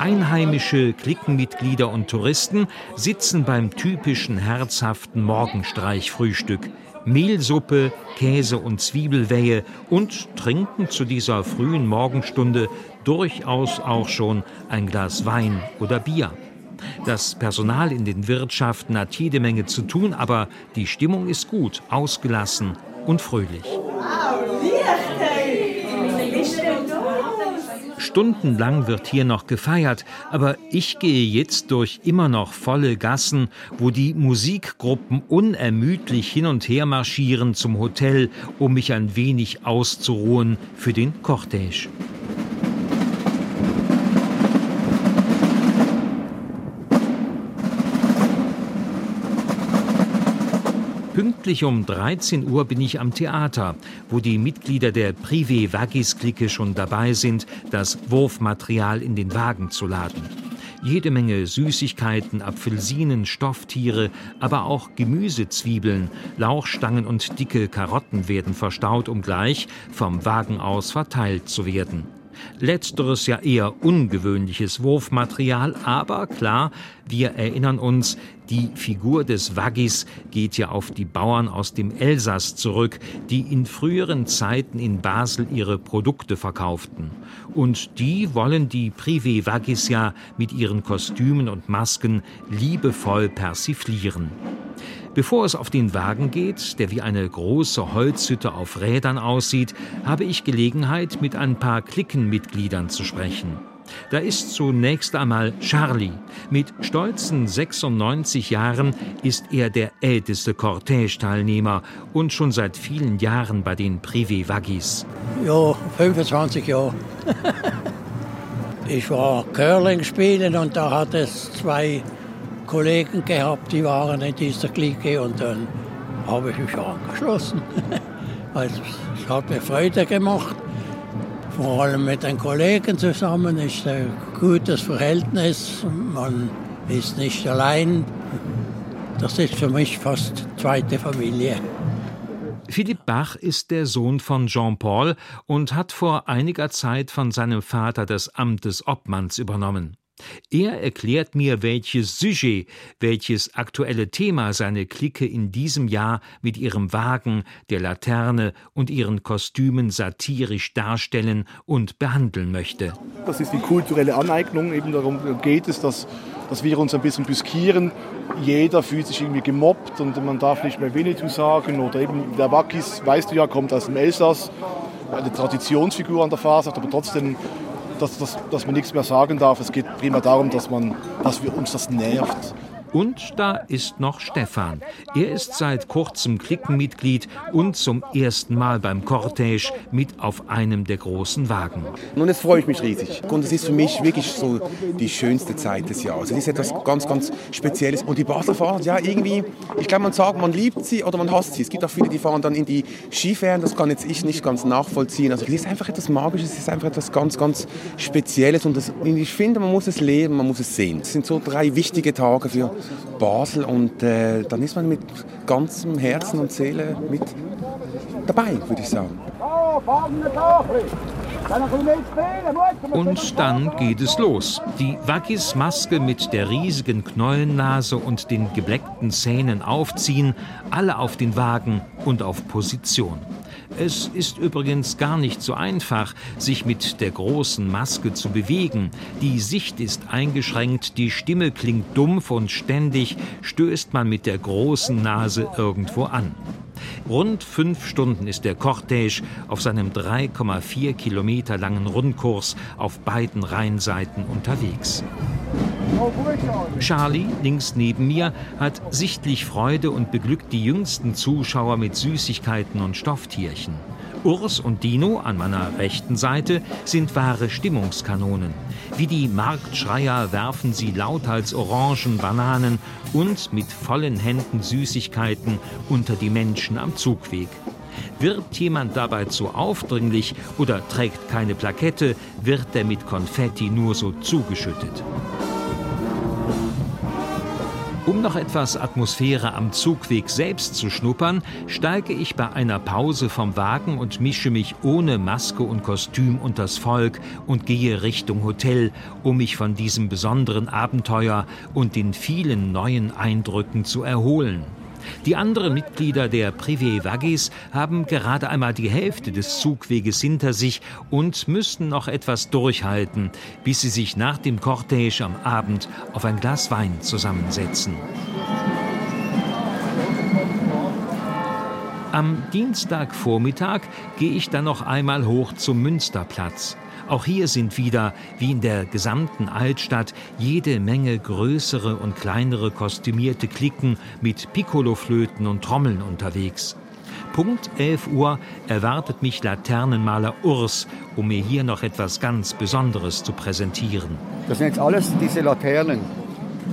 Speaker 9: Einheimische, Klickenmitglieder und Touristen sitzen beim typischen herzhaften Morgenstreichfrühstück. Mehlsuppe, Käse und Zwiebelwehe und trinken zu dieser frühen Morgenstunde durchaus auch schon ein Glas Wein oder Bier. Das Personal in den Wirtschaften hat jede Menge zu tun, aber die Stimmung ist gut, ausgelassen und fröhlich. Stundenlang wird hier noch gefeiert, aber ich gehe jetzt durch immer noch volle Gassen, wo die Musikgruppen unermüdlich hin und her marschieren zum Hotel, um mich ein wenig auszuruhen für den Cortège. Pünktlich um 13 Uhr bin ich am Theater, wo die Mitglieder der Privé Vagis Clique schon dabei sind, das Wurfmaterial in den Wagen zu laden. Jede Menge Süßigkeiten, Apfelsinen, Stofftiere, aber auch Gemüsezwiebeln, Lauchstangen und dicke Karotten werden verstaut, um gleich vom Wagen aus verteilt zu werden. Letzteres ja eher ungewöhnliches Wurfmaterial, aber klar, wir erinnern uns, die Figur des Waggis geht ja auf die Bauern aus dem Elsass zurück, die in früheren Zeiten in Basel ihre Produkte verkauften. Und die wollen die Privé Waggis ja mit ihren Kostümen und Masken liebevoll persiflieren. Bevor es auf den Wagen geht, der wie eine große Holzhütte auf Rädern aussieht, habe ich Gelegenheit, mit ein paar Cliquenmitgliedern zu sprechen. Da ist zunächst einmal Charlie. Mit stolzen 96 Jahren ist er der älteste Cortège-Teilnehmer und schon seit vielen Jahren bei den Privé Waggis.
Speaker 14: Ja, 25 Jahre. [LAUGHS] ich war Curling spielen und da hat es zwei Kollegen gehabt, die waren in dieser Clique und dann habe ich mich angeschlossen. [LAUGHS] also, es hat mir Freude gemacht. Vor allem mit den Kollegen zusammen ist ein gutes Verhältnis. Man ist nicht allein. Das ist für mich fast zweite Familie.
Speaker 9: Philipp Bach ist der Sohn von Jean-Paul und hat vor einiger Zeit von seinem Vater das Amt des Obmanns übernommen. Er erklärt mir, welches Sujet, welches aktuelle Thema seine Clique in diesem Jahr mit ihrem Wagen, der Laterne und ihren Kostümen satirisch darstellen und behandeln möchte.
Speaker 15: Das ist die kulturelle Aneignung. Eben darum geht es, dass, dass wir uns ein bisschen büskieren. Jeder fühlt sich irgendwie gemobbt und man darf nicht mehr Winnetou sagen. Oder eben der Wackis, weißt du ja, kommt aus dem Elsass. Eine Traditionsfigur an der Fasnacht, aber trotzdem dass, dass, dass man nichts mehr sagen darf. Es geht prima darum, dass, man, dass wir uns das nervt.
Speaker 9: Und da ist noch Stefan. Er ist seit kurzem Klickenmitglied und zum ersten Mal beim Cortège mit auf einem der großen Wagen.
Speaker 16: Nun, jetzt freue ich mich riesig. Und es ist für mich wirklich so die schönste Zeit des Jahres. Es ist etwas ganz, ganz Spezielles. Und die Basler fahren, ja, irgendwie, ich glaube, man sagt, man liebt sie oder man hasst sie. Es gibt auch viele, die fahren dann in die Skiferien. Das kann jetzt ich nicht ganz nachvollziehen. Also, es ist einfach etwas Magisches, es ist einfach etwas ganz, ganz Spezielles. Und das, ich finde, man muss es leben, man muss es sehen. Es sind so drei wichtige Tage für Basel und äh, dann ist man mit ganzem Herzen und Seele mit dabei, würde ich sagen.
Speaker 9: Und dann geht es los. Die Waggis-Maske mit der riesigen Knollennase und den gebleckten Zähnen aufziehen, alle auf den Wagen und auf Position. Es ist übrigens gar nicht so einfach, sich mit der großen Maske zu bewegen. Die Sicht ist eingeschränkt, die Stimme klingt dumpf und ständig stößt man mit der großen Nase irgendwo an. Rund fünf Stunden ist der Cortège auf seinem 3,4 Kilometer langen Rundkurs auf beiden Rheinseiten unterwegs. Charlie, links neben mir, hat sichtlich Freude und beglückt die jüngsten Zuschauer mit Süßigkeiten und Stofftierchen. Urs und Dino an meiner rechten Seite sind wahre Stimmungskanonen. Wie die Marktschreier werfen sie lauthals Orangen, Bananen und mit vollen Händen Süßigkeiten unter die Menschen am Zugweg. Wird jemand dabei zu aufdringlich oder trägt keine Plakette, wird er mit Konfetti nur so zugeschüttet. Um noch etwas Atmosphäre am Zugweg selbst zu schnuppern, steige ich bei einer Pause vom Wagen und mische mich ohne Maske und Kostüm unters Volk und gehe Richtung Hotel, um mich von diesem besonderen Abenteuer und den vielen neuen Eindrücken zu erholen. Die anderen Mitglieder der Privé Vagis haben gerade einmal die Hälfte des Zugweges hinter sich und müssten noch etwas durchhalten, bis sie sich nach dem Cortège am Abend auf ein Glas Wein zusammensetzen. Am Dienstagvormittag gehe ich dann noch einmal hoch zum Münsterplatz. Auch hier sind wieder, wie in der gesamten Altstadt, jede Menge größere und kleinere kostümierte Klicken mit Piccoloflöten und Trommeln unterwegs. Punkt 11 Uhr erwartet mich Laternenmaler Urs, um mir hier noch etwas ganz Besonderes zu präsentieren.
Speaker 10: Das sind jetzt alles diese Laternen,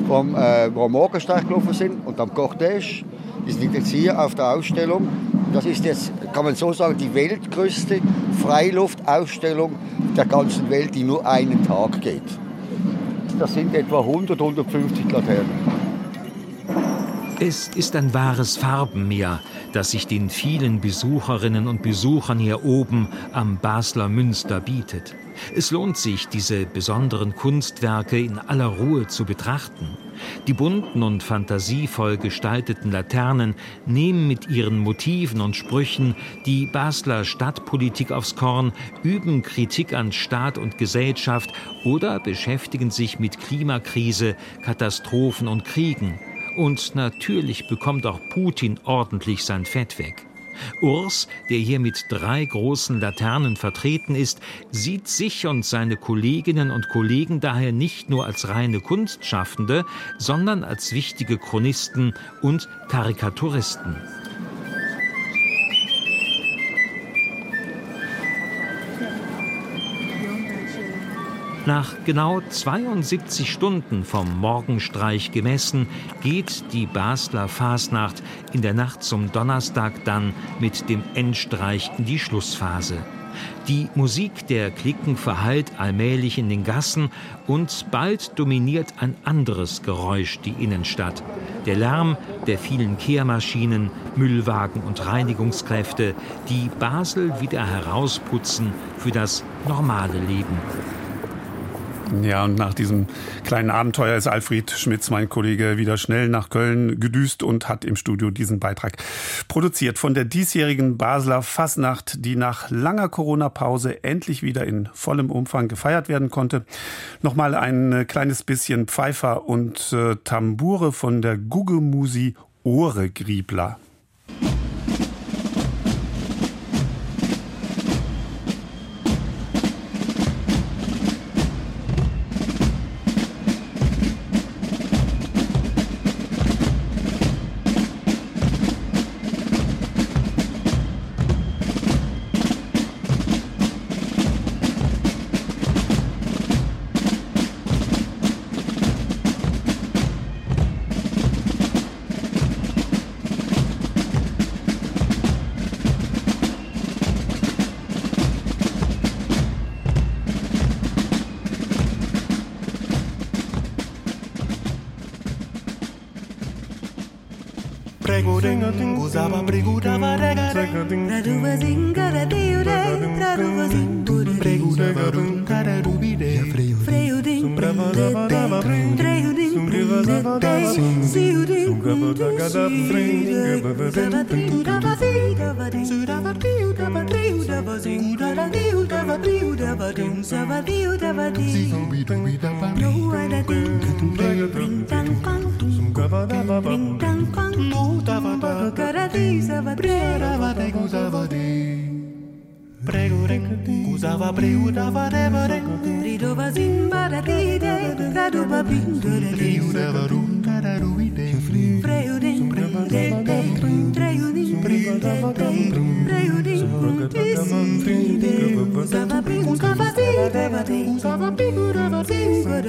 Speaker 10: vom, äh, wo am Morgenstern gelaufen sind und am Cortège. Die sind jetzt hier auf der Ausstellung. Das ist jetzt, kann man so sagen, die weltgrößte Freiluftausstellung der ganzen Welt, die nur einen Tag geht. Das sind etwa 100, 150 Laternen.
Speaker 9: Es ist ein wahres Farbenmeer, das sich den vielen Besucherinnen und Besuchern hier oben am Basler Münster bietet. Es lohnt sich, diese besonderen Kunstwerke in aller Ruhe zu betrachten. Die bunten und fantasievoll gestalteten Laternen nehmen mit ihren Motiven und Sprüchen die Basler Stadtpolitik aufs Korn, üben Kritik an Staat und Gesellschaft oder beschäftigen sich mit Klimakrise, Katastrophen und Kriegen. Und natürlich bekommt auch Putin ordentlich sein Fett weg. Urs, der hier mit drei großen Laternen vertreten ist, sieht sich und seine Kolleginnen und Kollegen daher nicht nur als reine Kunstschaffende, sondern als wichtige Chronisten und Karikaturisten. Nach genau 72 Stunden vom Morgenstreich gemessen geht die Basler Fasnacht in der Nacht zum Donnerstag dann mit dem Endstreich in die Schlussphase. Die Musik der Klicken verhallt allmählich in den Gassen und bald dominiert ein anderes Geräusch die Innenstadt. Der Lärm der vielen Kehrmaschinen, Müllwagen und Reinigungskräfte, die Basel wieder herausputzen für das normale Leben.
Speaker 2: Ja, und nach diesem kleinen Abenteuer ist Alfred Schmitz, mein Kollege, wieder schnell nach Köln gedüst und hat im Studio diesen Beitrag produziert von der diesjährigen Basler Fasnacht, die nach langer Corona-Pause endlich wieder in vollem Umfang gefeiert werden konnte. Nochmal ein kleines bisschen Pfeifer und äh, Tambure von der Guggemusi Ohre Griebler.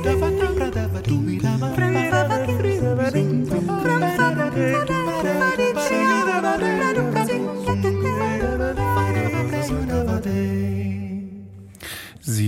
Speaker 17: Prima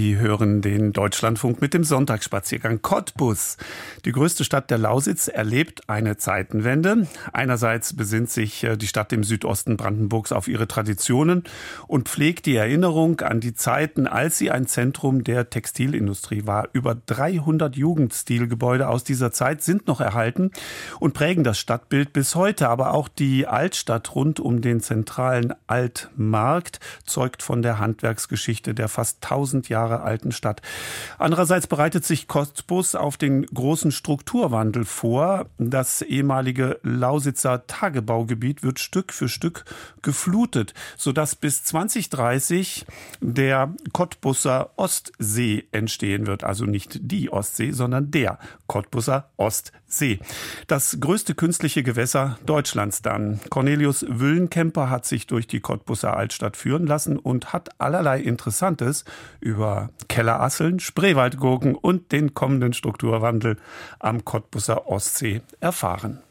Speaker 2: Sie hören den Deutschlandfunk mit dem Sonntagsspaziergang. Cottbus, die größte Stadt der Lausitz, erlebt eine Zeitenwende. Einerseits besinnt sich äh, die Stadt im Südosten Brandenburgs auf ihre Traditionen und pflegt die Erinnerung an die Zeiten, als sie ein Zentrum der Textilindustrie war. Über 300 Jugendstilgebäude aus dieser Zeit sind noch erhalten und prägen das Stadtbild bis heute. Aber auch die Altstadt rund um den zentralen Altmarkt zeugt von der Handwerksgeschichte der fast 1000 Jahre alten Stadt. Andererseits bereitet sich Cottbus auf den großen Strukturwandel vor. Das ehemalige Lausitzer Tagebaugebiet wird Stück für Stück geflutet, sodass bis 2030 der Cottbusser Ostsee entstehen wird. Also nicht die Ostsee, sondern der Cottbusser Ostsee. Das größte künstliche Gewässer Deutschlands dann. Cornelius Wüllenkemper hat sich durch die Cottbusser Altstadt führen lassen und hat allerlei Interessantes über Kellerasseln, Spreewaldgurken und den kommenden Strukturwandel am Cottbusser Ostsee erfahren.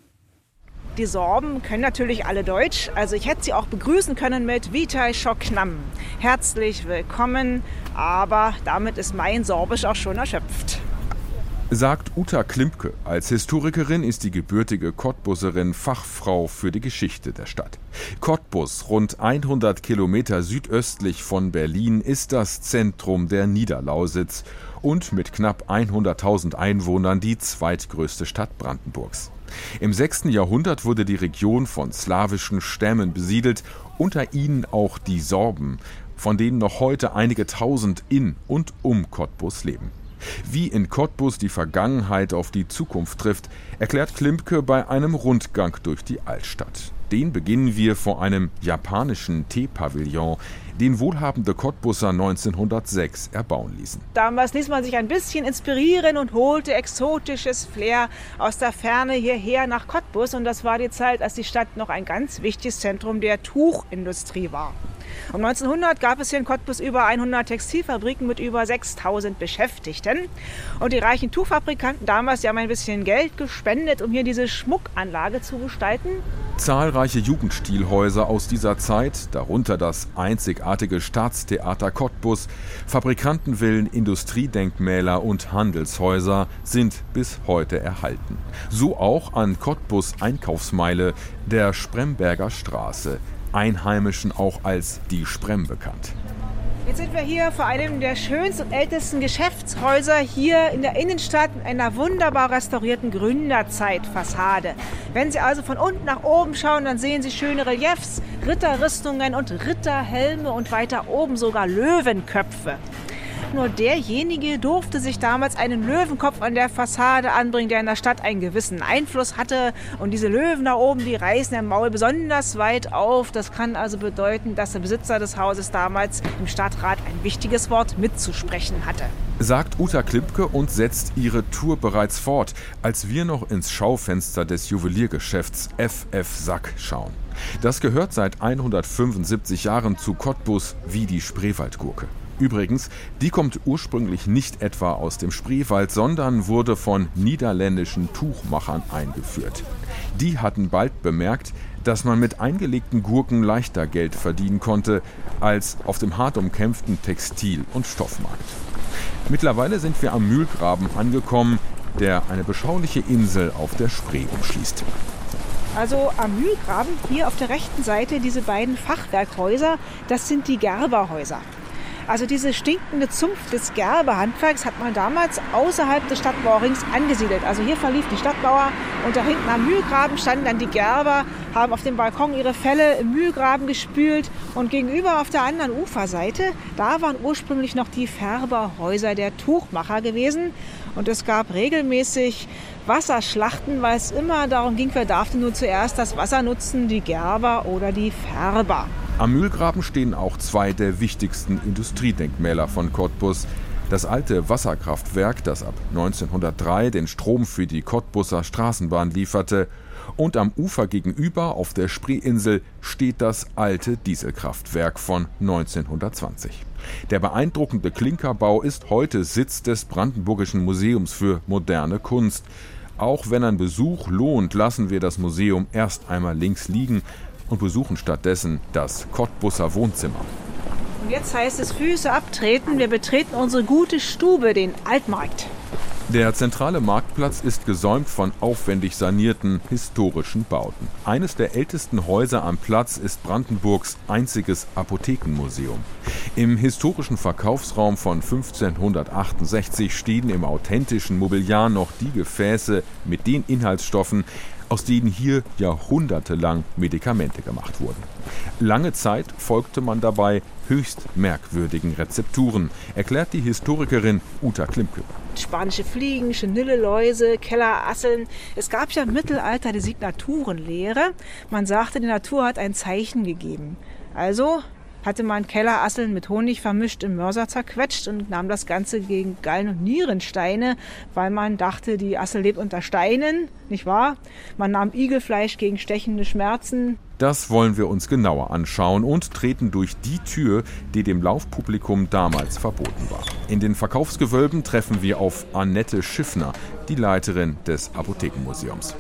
Speaker 18: Die Sorben können natürlich alle Deutsch, also ich hätte sie auch begrüßen können mit Vitai Schoknam. Herzlich willkommen, aber damit ist mein Sorbisch auch schon erschöpft.
Speaker 19: Sagt Uta Klimpke. Als Historikerin ist die gebürtige Cottbuserin Fachfrau für die Geschichte der Stadt. Cottbus, rund 100 Kilometer südöstlich von Berlin, ist das Zentrum der Niederlausitz und mit knapp 100.000 Einwohnern die zweitgrößte Stadt Brandenburgs. Im 6. Jahrhundert wurde die Region von slawischen Stämmen besiedelt, unter ihnen auch die Sorben, von denen noch heute einige tausend in und um Cottbus leben. Wie in Cottbus die Vergangenheit auf die Zukunft trifft, erklärt Klimpke bei einem Rundgang durch die Altstadt. Den beginnen wir vor einem japanischen Teepavillon, den wohlhabende Cottbusser 1906 erbauen ließen.
Speaker 18: Damals ließ man sich ein bisschen inspirieren und holte exotisches Flair aus der Ferne hierher nach Cottbus. Und das war die Zeit, als die Stadt noch ein ganz wichtiges Zentrum der Tuchindustrie war. Um 1900 gab es hier in Cottbus über 100 Textilfabriken mit über 6000 Beschäftigten. Und die reichen Tuchfabrikanten damals, die haben ein bisschen Geld gespendet, um hier diese Schmuckanlage zu gestalten.
Speaker 19: Zahlreiche Jugendstilhäuser aus dieser Zeit, darunter das einzigartige Staatstheater Cottbus, Fabrikantenvillen, Industriedenkmäler und Handelshäuser sind bis heute erhalten. So auch an Cottbus Einkaufsmeile der Spremberger Straße, Einheimischen auch als die Sprem bekannt.
Speaker 18: Jetzt sind wir hier vor einem der schönsten und ältesten Geschäftshäuser hier in der Innenstadt in einer wunderbar restaurierten Gründerzeitfassade. Wenn Sie also von unten nach oben schauen, dann sehen Sie schöne Reliefs, Ritterrüstungen und Ritterhelme und weiter oben sogar Löwenköpfe. Nur derjenige durfte sich damals einen Löwenkopf an der Fassade anbringen, der in der Stadt einen gewissen Einfluss hatte. Und diese Löwen da oben, die reißen im Maul besonders weit auf. Das kann also bedeuten, dass der Besitzer des Hauses damals im Stadtrat ein wichtiges Wort mitzusprechen hatte.
Speaker 19: Sagt Uta Klippke und setzt ihre Tour bereits fort, als wir noch ins Schaufenster des Juweliergeschäfts FF Sack schauen. Das gehört seit 175 Jahren zu Cottbus wie die Spreewaldgurke. Übrigens, die kommt ursprünglich nicht etwa aus dem Spreewald, sondern wurde von niederländischen Tuchmachern eingeführt. Die hatten bald bemerkt, dass man mit eingelegten Gurken leichter Geld verdienen konnte als auf dem hart umkämpften Textil- und Stoffmarkt. Mittlerweile sind wir am Mühlgraben angekommen. der eine beschauliche Insel auf der Spree umschließt.
Speaker 18: Also am Mühlgraben, hier auf der rechten Seite, diese beiden Fachwerkhäuser, das sind die Gerberhäuser. Also diese stinkende Zunft des Gerberhandwerks hat man damals außerhalb des Stadtmauerrings angesiedelt. Also hier verlief die Stadtmauer und da hinten am Mühlgraben standen dann die Gerber, haben auf dem Balkon ihre Felle im Mühlgraben gespült und gegenüber auf der anderen Uferseite, da waren ursprünglich noch die Färberhäuser der Tuchmacher gewesen und es gab regelmäßig Wasserschlachten, weil es immer darum ging, wer darf denn nur zuerst das Wasser nutzen, die Gerber oder die Färber.
Speaker 19: Am Mühlgraben stehen auch zwei der wichtigsten Industriedenkmäler von Cottbus. Das alte Wasserkraftwerk, das ab 1903 den Strom für die Cottbuser Straßenbahn lieferte, und am Ufer gegenüber auf der Spreeinsel steht das alte Dieselkraftwerk von 1920. Der beeindruckende Klinkerbau ist heute Sitz des Brandenburgischen Museums für moderne Kunst. Auch wenn ein Besuch lohnt, lassen wir das Museum erst einmal links liegen und besuchen stattdessen das Cottbusser Wohnzimmer.
Speaker 18: Und jetzt heißt es Füße abtreten. Wir betreten unsere gute Stube, den Altmarkt.
Speaker 19: Der zentrale Marktplatz ist gesäumt von aufwendig sanierten historischen Bauten. Eines der ältesten Häuser am Platz ist Brandenburgs einziges Apothekenmuseum. Im historischen Verkaufsraum von 1568 stehen im authentischen Mobiliar noch die Gefäße mit den Inhaltsstoffen, aus denen hier jahrhundertelang Medikamente gemacht wurden. Lange Zeit folgte man dabei höchst merkwürdigen Rezepturen, erklärt die Historikerin Uta Klimke.
Speaker 18: Spanische Fliegen, Schnilleläuse, Kellerasseln. Es gab ja im Mittelalter die Signaturenlehre. Man sagte, die Natur hat ein Zeichen gegeben. Also hatte man Kellerasseln mit Honig vermischt im Mörser zerquetscht und nahm das Ganze gegen Gallen- und Nierensteine, weil man dachte, die Assel lebt unter Steinen, nicht wahr? Man nahm Igelfleisch gegen stechende Schmerzen.
Speaker 19: Das wollen wir uns genauer anschauen und treten durch die Tür, die dem Laufpublikum damals verboten war. In den Verkaufsgewölben treffen wir auf Annette Schiffner, die Leiterin des Apothekenmuseums.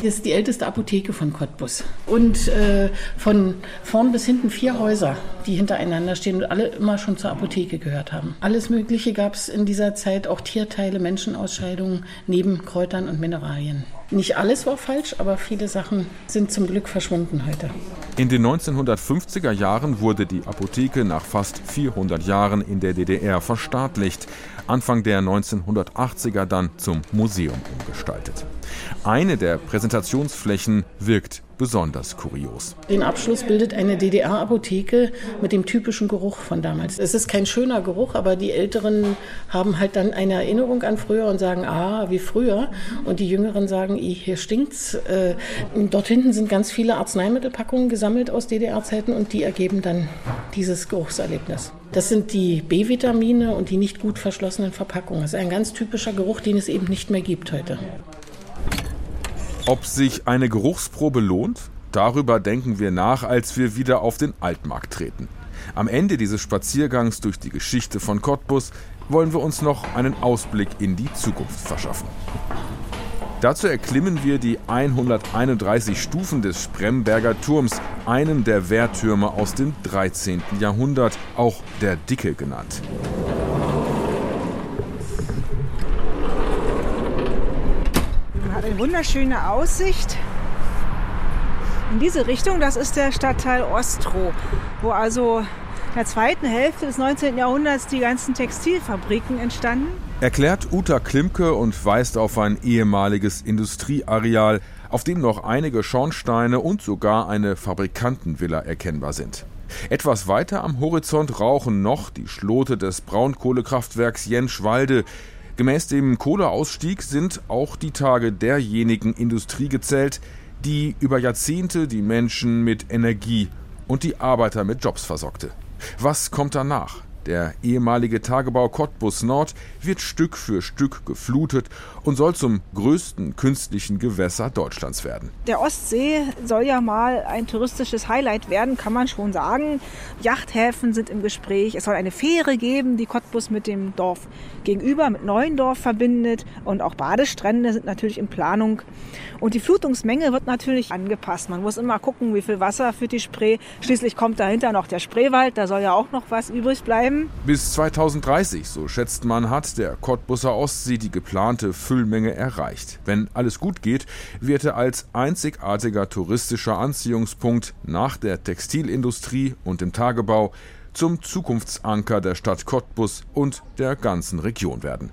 Speaker 20: Hier ist die älteste Apotheke von Cottbus. Und äh, von vorn bis hinten vier Häuser, die hintereinander stehen und alle immer schon zur Apotheke gehört haben. Alles Mögliche gab es in dieser Zeit, auch Tierteile, Menschenausscheidungen, neben Kräutern und Mineralien. Nicht alles war falsch, aber viele Sachen sind zum Glück verschwunden heute.
Speaker 19: In den 1950er Jahren wurde die Apotheke nach fast 400 Jahren in der DDR verstaatlicht, Anfang der 1980er dann zum Museum umgestaltet. Eine der Präsentationsflächen wirkt besonders kurios.
Speaker 20: Den Abschluss bildet eine DDR-Apotheke mit dem typischen Geruch von damals. Es ist kein schöner Geruch, aber die Älteren haben halt dann eine Erinnerung an früher und sagen, ah, wie früher. Und die Jüngeren sagen, hier stinkt's. Äh, dort hinten sind ganz viele Arzneimittelpackungen gesammelt aus DDR-Zeiten und die ergeben dann dieses Geruchserlebnis. Das sind die B-Vitamine und die nicht gut verschlossenen Verpackungen. Das ist ein ganz typischer Geruch, den es eben nicht mehr gibt heute.
Speaker 19: Ob sich eine Geruchsprobe lohnt? Darüber denken wir nach, als wir wieder auf den Altmarkt treten. Am Ende dieses Spaziergangs durch die Geschichte von Cottbus wollen wir uns noch einen Ausblick in die Zukunft verschaffen. Dazu erklimmen wir die 131 Stufen des Spremberger Turms, einem der Wehrtürme aus dem 13. Jahrhundert, auch der Dicke genannt.
Speaker 18: Man hat eine wunderschöne Aussicht. In diese Richtung, das ist der Stadtteil Ostroh, wo also in der zweiten Hälfte des 19. Jahrhunderts die ganzen Textilfabriken entstanden.
Speaker 19: Erklärt Uta Klimke und weist auf ein ehemaliges Industrieareal, auf dem noch einige Schornsteine und sogar eine Fabrikantenvilla erkennbar sind. Etwas weiter am Horizont rauchen noch die Schlote des Braunkohlekraftwerks Jenschwalde. Gemäß dem Kohleausstieg sind auch die Tage derjenigen Industrie gezählt, die über Jahrzehnte die Menschen mit Energie und die Arbeiter mit Jobs versorgte. Was kommt danach? Der ehemalige Tagebau Cottbus Nord wird Stück für Stück geflutet und soll zum größten künstlichen Gewässer Deutschlands werden.
Speaker 18: Der Ostsee soll ja mal ein touristisches Highlight werden, kann man schon sagen. Yachthäfen sind im Gespräch. Es soll eine Fähre geben, die Cottbus mit dem Dorf gegenüber, mit Neuendorf verbindet. Und auch Badestrände sind natürlich in Planung. Und die Flutungsmenge wird natürlich angepasst. Man muss immer gucken, wie viel Wasser für die Spree. Schließlich kommt dahinter noch der Spreewald, da soll ja auch noch was übrig bleiben.
Speaker 19: Bis 2030, so schätzt man, hat der Cottbusser Ostsee die geplante Füllmenge erreicht. Wenn alles gut geht, wird er als einzigartiger touristischer Anziehungspunkt nach der Textilindustrie und dem Tagebau zum Zukunftsanker der Stadt Cottbus und der ganzen Region werden.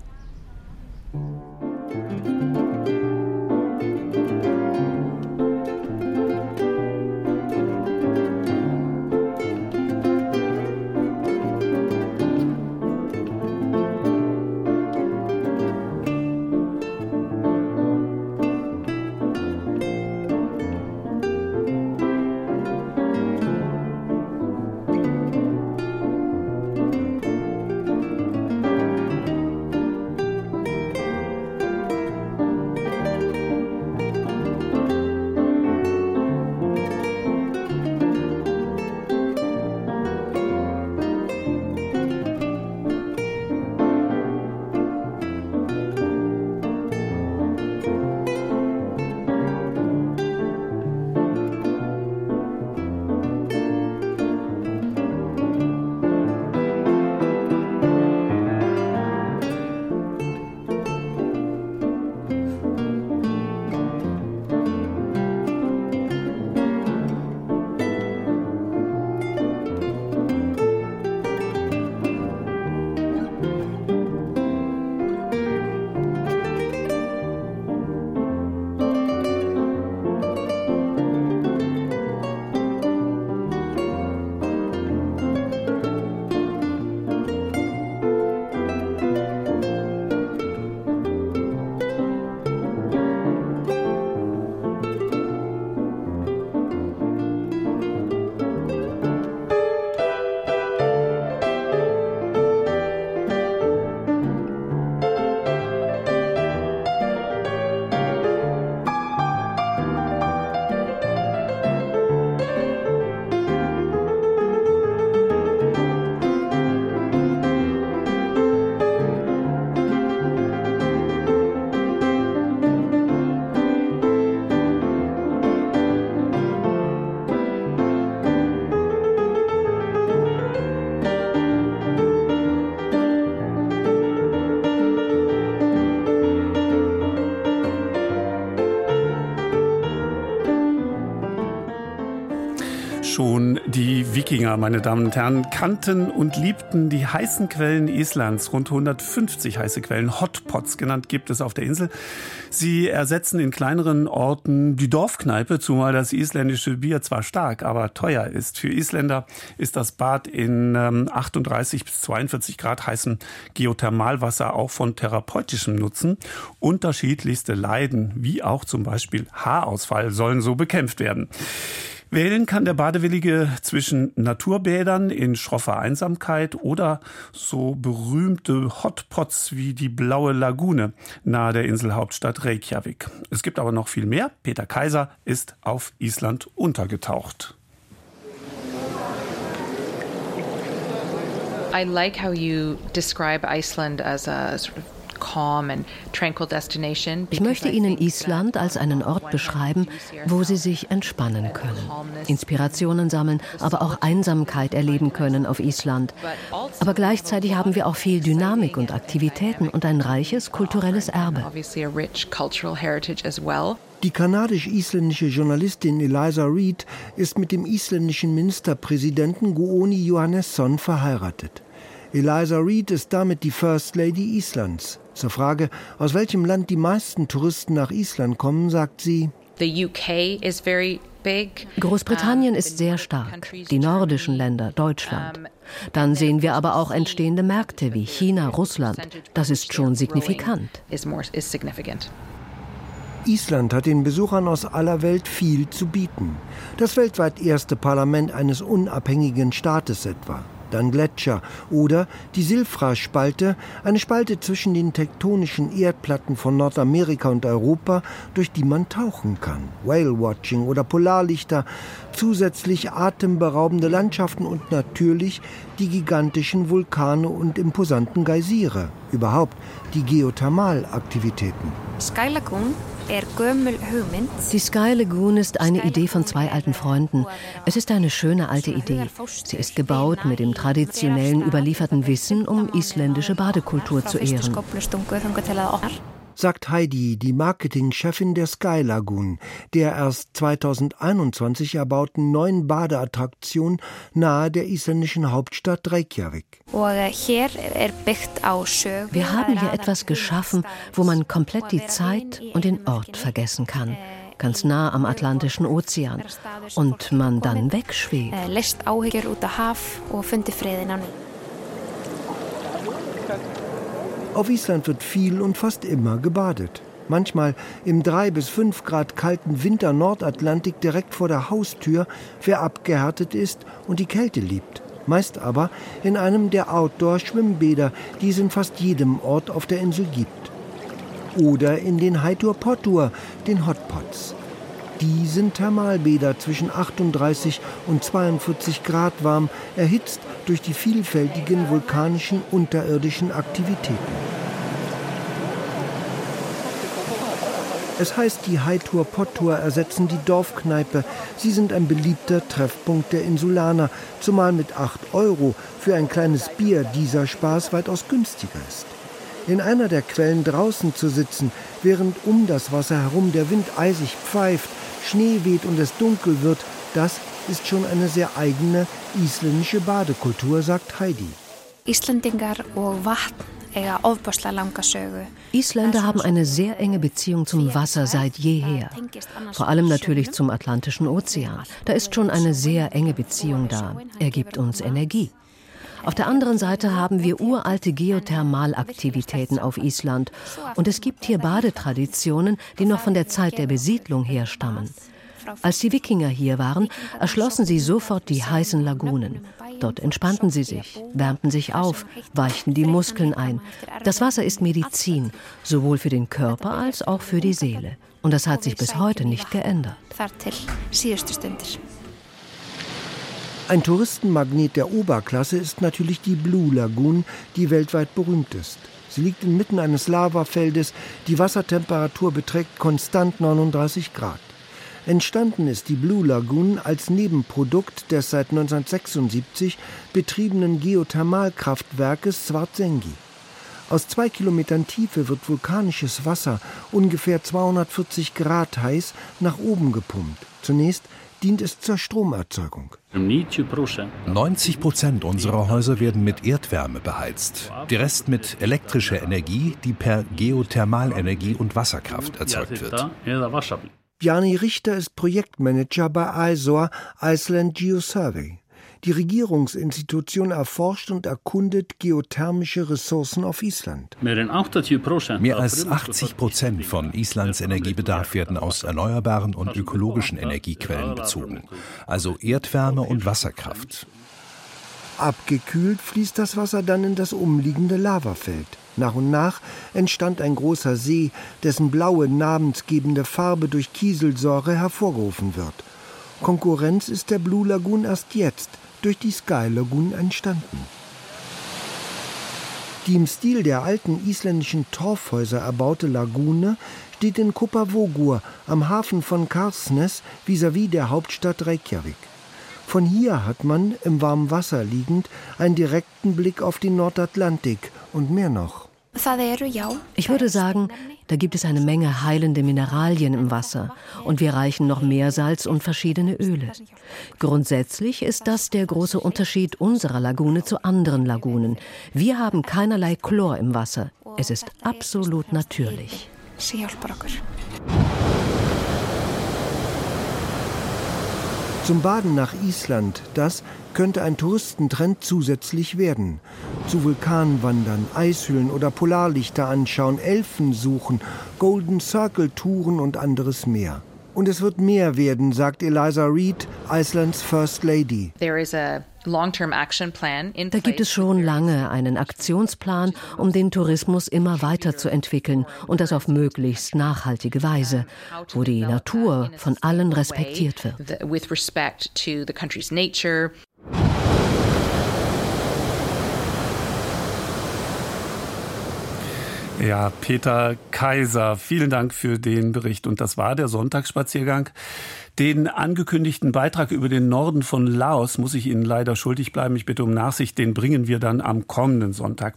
Speaker 2: Meine Damen und Herren, kannten und liebten die heißen Quellen Islands. Rund 150 heiße Quellen, Hotpots genannt, gibt es auf der Insel. Sie ersetzen in kleineren Orten die Dorfkneipe, zumal das isländische Bier zwar stark, aber teuer ist. Für Isländer ist das Bad in 38 ähm, bis 42 Grad heißem Geothermalwasser auch von therapeutischem Nutzen. Unterschiedlichste Leiden, wie auch zum Beispiel Haarausfall, sollen so bekämpft werden. Wählen kann der Badewillige zwischen Naturbädern in schroffer Einsamkeit oder so berühmte Hotpots wie die Blaue Lagune nahe der Inselhauptstadt Reykjavik. Es gibt aber noch viel mehr. Peter Kaiser ist auf Island untergetaucht.
Speaker 21: I like how you describe Iceland as a sort of
Speaker 22: ich möchte Ihnen Island als einen Ort beschreiben, wo Sie sich entspannen können, Inspirationen sammeln, aber auch Einsamkeit erleben können auf Island. Aber gleichzeitig haben wir auch viel Dynamik und Aktivitäten und ein reiches kulturelles Erbe.
Speaker 23: Die kanadisch-isländische Journalistin Eliza Reid ist mit dem isländischen Ministerpräsidenten Guoni Johannesson verheiratet. Eliza Reid ist damit die First Lady Islands. Zur Frage, aus welchem Land die meisten Touristen nach Island kommen, sagt sie,
Speaker 22: Großbritannien ist sehr stark, die nordischen Länder, Deutschland. Dann sehen wir aber auch entstehende Märkte wie China, Russland. Das ist schon signifikant.
Speaker 23: Island hat den Besuchern aus aller Welt viel zu bieten. Das weltweit erste Parlament eines unabhängigen Staates etwa dann Gletscher oder die Silfra-Spalte, eine Spalte zwischen den tektonischen Erdplatten von Nordamerika und Europa, durch die man tauchen kann. Whale-Watching oder Polarlichter, zusätzlich atemberaubende Landschaften und natürlich die gigantischen Vulkane und imposanten Geysire, überhaupt die Geothermalaktivitäten.
Speaker 24: Sky Lagoon
Speaker 22: Die Sky Lagoon ist eine Idee von zwei alten Freunden. Es ist eine schöne alte Idee. Sie ist gebaut mit dem traditionellen überlieferten Wissen, um isländische Badekultur zu ehren
Speaker 23: sagt Heidi, die Marketingchefin der Sky Lagoon, der erst 2021 erbauten neuen Badeattraktion nahe der isländischen Hauptstadt Reykjavik.
Speaker 22: Wir haben hier etwas geschaffen, wo man komplett die Zeit und den Ort vergessen kann ganz nah am Atlantischen Ozean und man dann wegschwebt.
Speaker 23: Auf Island wird viel und fast immer gebadet. Manchmal im 3 bis 5 Grad kalten Winter Nordatlantik direkt vor der Haustür, wer abgehärtet ist und die Kälte liebt. Meist aber in einem der Outdoor-Schwimmbäder, die es in fast jedem Ort auf der Insel gibt. Oder in den Heitur Pottur, den Hotpots. Die sind Thermalbäder zwischen 38 und 42 Grad warm, erhitzt durch die vielfältigen vulkanischen unterirdischen Aktivitäten. Es heißt, die Hightour Pottour ersetzen die Dorfkneipe. Sie sind ein beliebter Treffpunkt der Insulaner, zumal mit 8 Euro für ein kleines Bier dieser Spaß weitaus günstiger ist. In einer der Quellen draußen zu sitzen, während um das Wasser herum der Wind eisig pfeift, Schnee weht und es dunkel wird, das ist schon eine sehr eigene isländische Badekultur, sagt Heidi.
Speaker 22: Isländer haben eine sehr enge Beziehung zum Wasser seit jeher. Vor allem natürlich zum Atlantischen Ozean. Da ist schon eine sehr enge Beziehung da. Er gibt uns Energie. Auf der anderen Seite haben wir uralte Geothermalaktivitäten auf Island und es gibt hier Badetraditionen, die noch von der Zeit der Besiedlung herstammen. Als die Wikinger hier waren, erschlossen sie sofort die heißen Lagunen. Dort entspannten sie sich, wärmten sich auf, weichten die Muskeln ein. Das Wasser ist Medizin, sowohl für den Körper als auch für die Seele. Und das hat sich bis heute nicht geändert.
Speaker 23: Ein Touristenmagnet der Oberklasse ist natürlich die Blue Lagoon, die weltweit berühmt ist. Sie liegt inmitten eines Lavafeldes, die Wassertemperatur beträgt konstant 39 Grad. Entstanden ist die Blue Lagoon als Nebenprodukt des seit 1976 betriebenen Geothermalkraftwerkes Svartsengi. Aus zwei Kilometern Tiefe wird vulkanisches Wasser ungefähr 240 Grad heiß nach oben gepumpt. Zunächst dient es zur Stromerzeugung.
Speaker 25: 90 Prozent unserer Häuser werden mit Erdwärme beheizt. Der Rest mit elektrischer Energie, die per Geothermalenergie und Wasserkraft erzeugt wird.
Speaker 23: Jani Richter ist Projektmanager bei ISOR Iceland Geosurvey. Die Regierungsinstitution erforscht und erkundet geothermische Ressourcen auf Island.
Speaker 25: Mehr als 80 Prozent von Islands Energiebedarf werden aus erneuerbaren und ökologischen Energiequellen bezogen, also Erdwärme und Wasserkraft.
Speaker 23: Abgekühlt fließt das Wasser dann in das umliegende Lavafeld. Nach und nach entstand ein großer See, dessen blaue namensgebende Farbe durch Kieselsäure hervorgerufen wird. Konkurrenz ist der Blue Lagoon erst jetzt durch die Sky Lagoon entstanden. Die im Stil der alten isländischen Torfhäuser erbaute Lagune steht in Kopavogur am Hafen von Karsnes vis-à-vis -vis der Hauptstadt Reykjavik. Von hier hat man, im warmen Wasser liegend, einen direkten Blick auf den Nordatlantik und mehr noch.
Speaker 22: Ich würde sagen, da gibt es eine Menge heilende Mineralien im Wasser und wir reichen noch Meersalz und verschiedene Öle. Grundsätzlich ist das der große Unterschied unserer Lagune zu anderen Lagunen. Wir haben keinerlei Chlor im Wasser. Es ist absolut natürlich.
Speaker 23: Zum Baden nach Island, das könnte ein Touristentrend zusätzlich werden. Zu Vulkanen wandern, Eishöhlen oder Polarlichter anschauen, Elfen suchen, Golden Circle Touren und anderes mehr. Und es wird mehr werden, sagt Eliza Reid, Icelands First Lady.
Speaker 22: Da gibt es schon lange einen Aktionsplan, um den Tourismus immer weiter zu entwickeln und das auf möglichst nachhaltige Weise, wo die Natur von allen respektiert wird.
Speaker 2: Ja, Peter Kaiser, vielen Dank für den Bericht. Und das war der Sonntagsspaziergang. Den angekündigten Beitrag über den Norden von Laos muss ich Ihnen leider schuldig bleiben. Ich bitte um Nachsicht. Den bringen wir dann am kommenden Sonntag.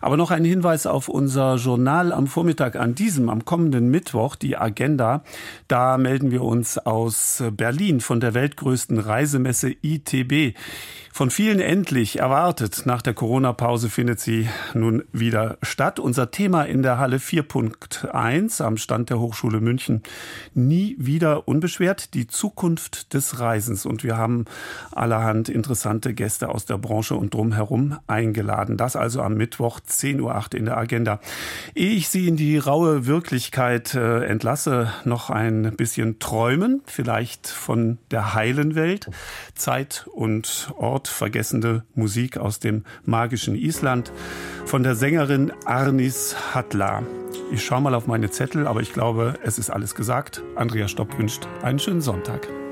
Speaker 2: Aber noch ein Hinweis auf unser Journal am Vormittag an diesem, am kommenden Mittwoch, die Agenda. Da melden wir uns aus Berlin von der weltgrößten Reisemesse ITB. Von vielen endlich erwartet. Nach der Corona-Pause findet sie nun wieder statt. Unser Thema in der Halle 4.1 am Stand der Hochschule München. Nie wieder unbeschwert. Die Zukunft des Reisens. Und wir haben allerhand interessante Gäste aus der Branche und drumherum eingeladen. Das also am Mittwoch 10.08 Uhr in der Agenda. Ehe ich Sie in die raue Wirklichkeit äh, entlasse, noch ein bisschen träumen. Vielleicht von der heilen Welt. Zeit und Ort vergessene Musik aus dem magischen Island von der Sängerin Arnis Hatla. Ich schaue mal auf meine Zettel, aber ich glaube, es ist alles gesagt. Andrea Stopp wünscht einen schönen Sonntag.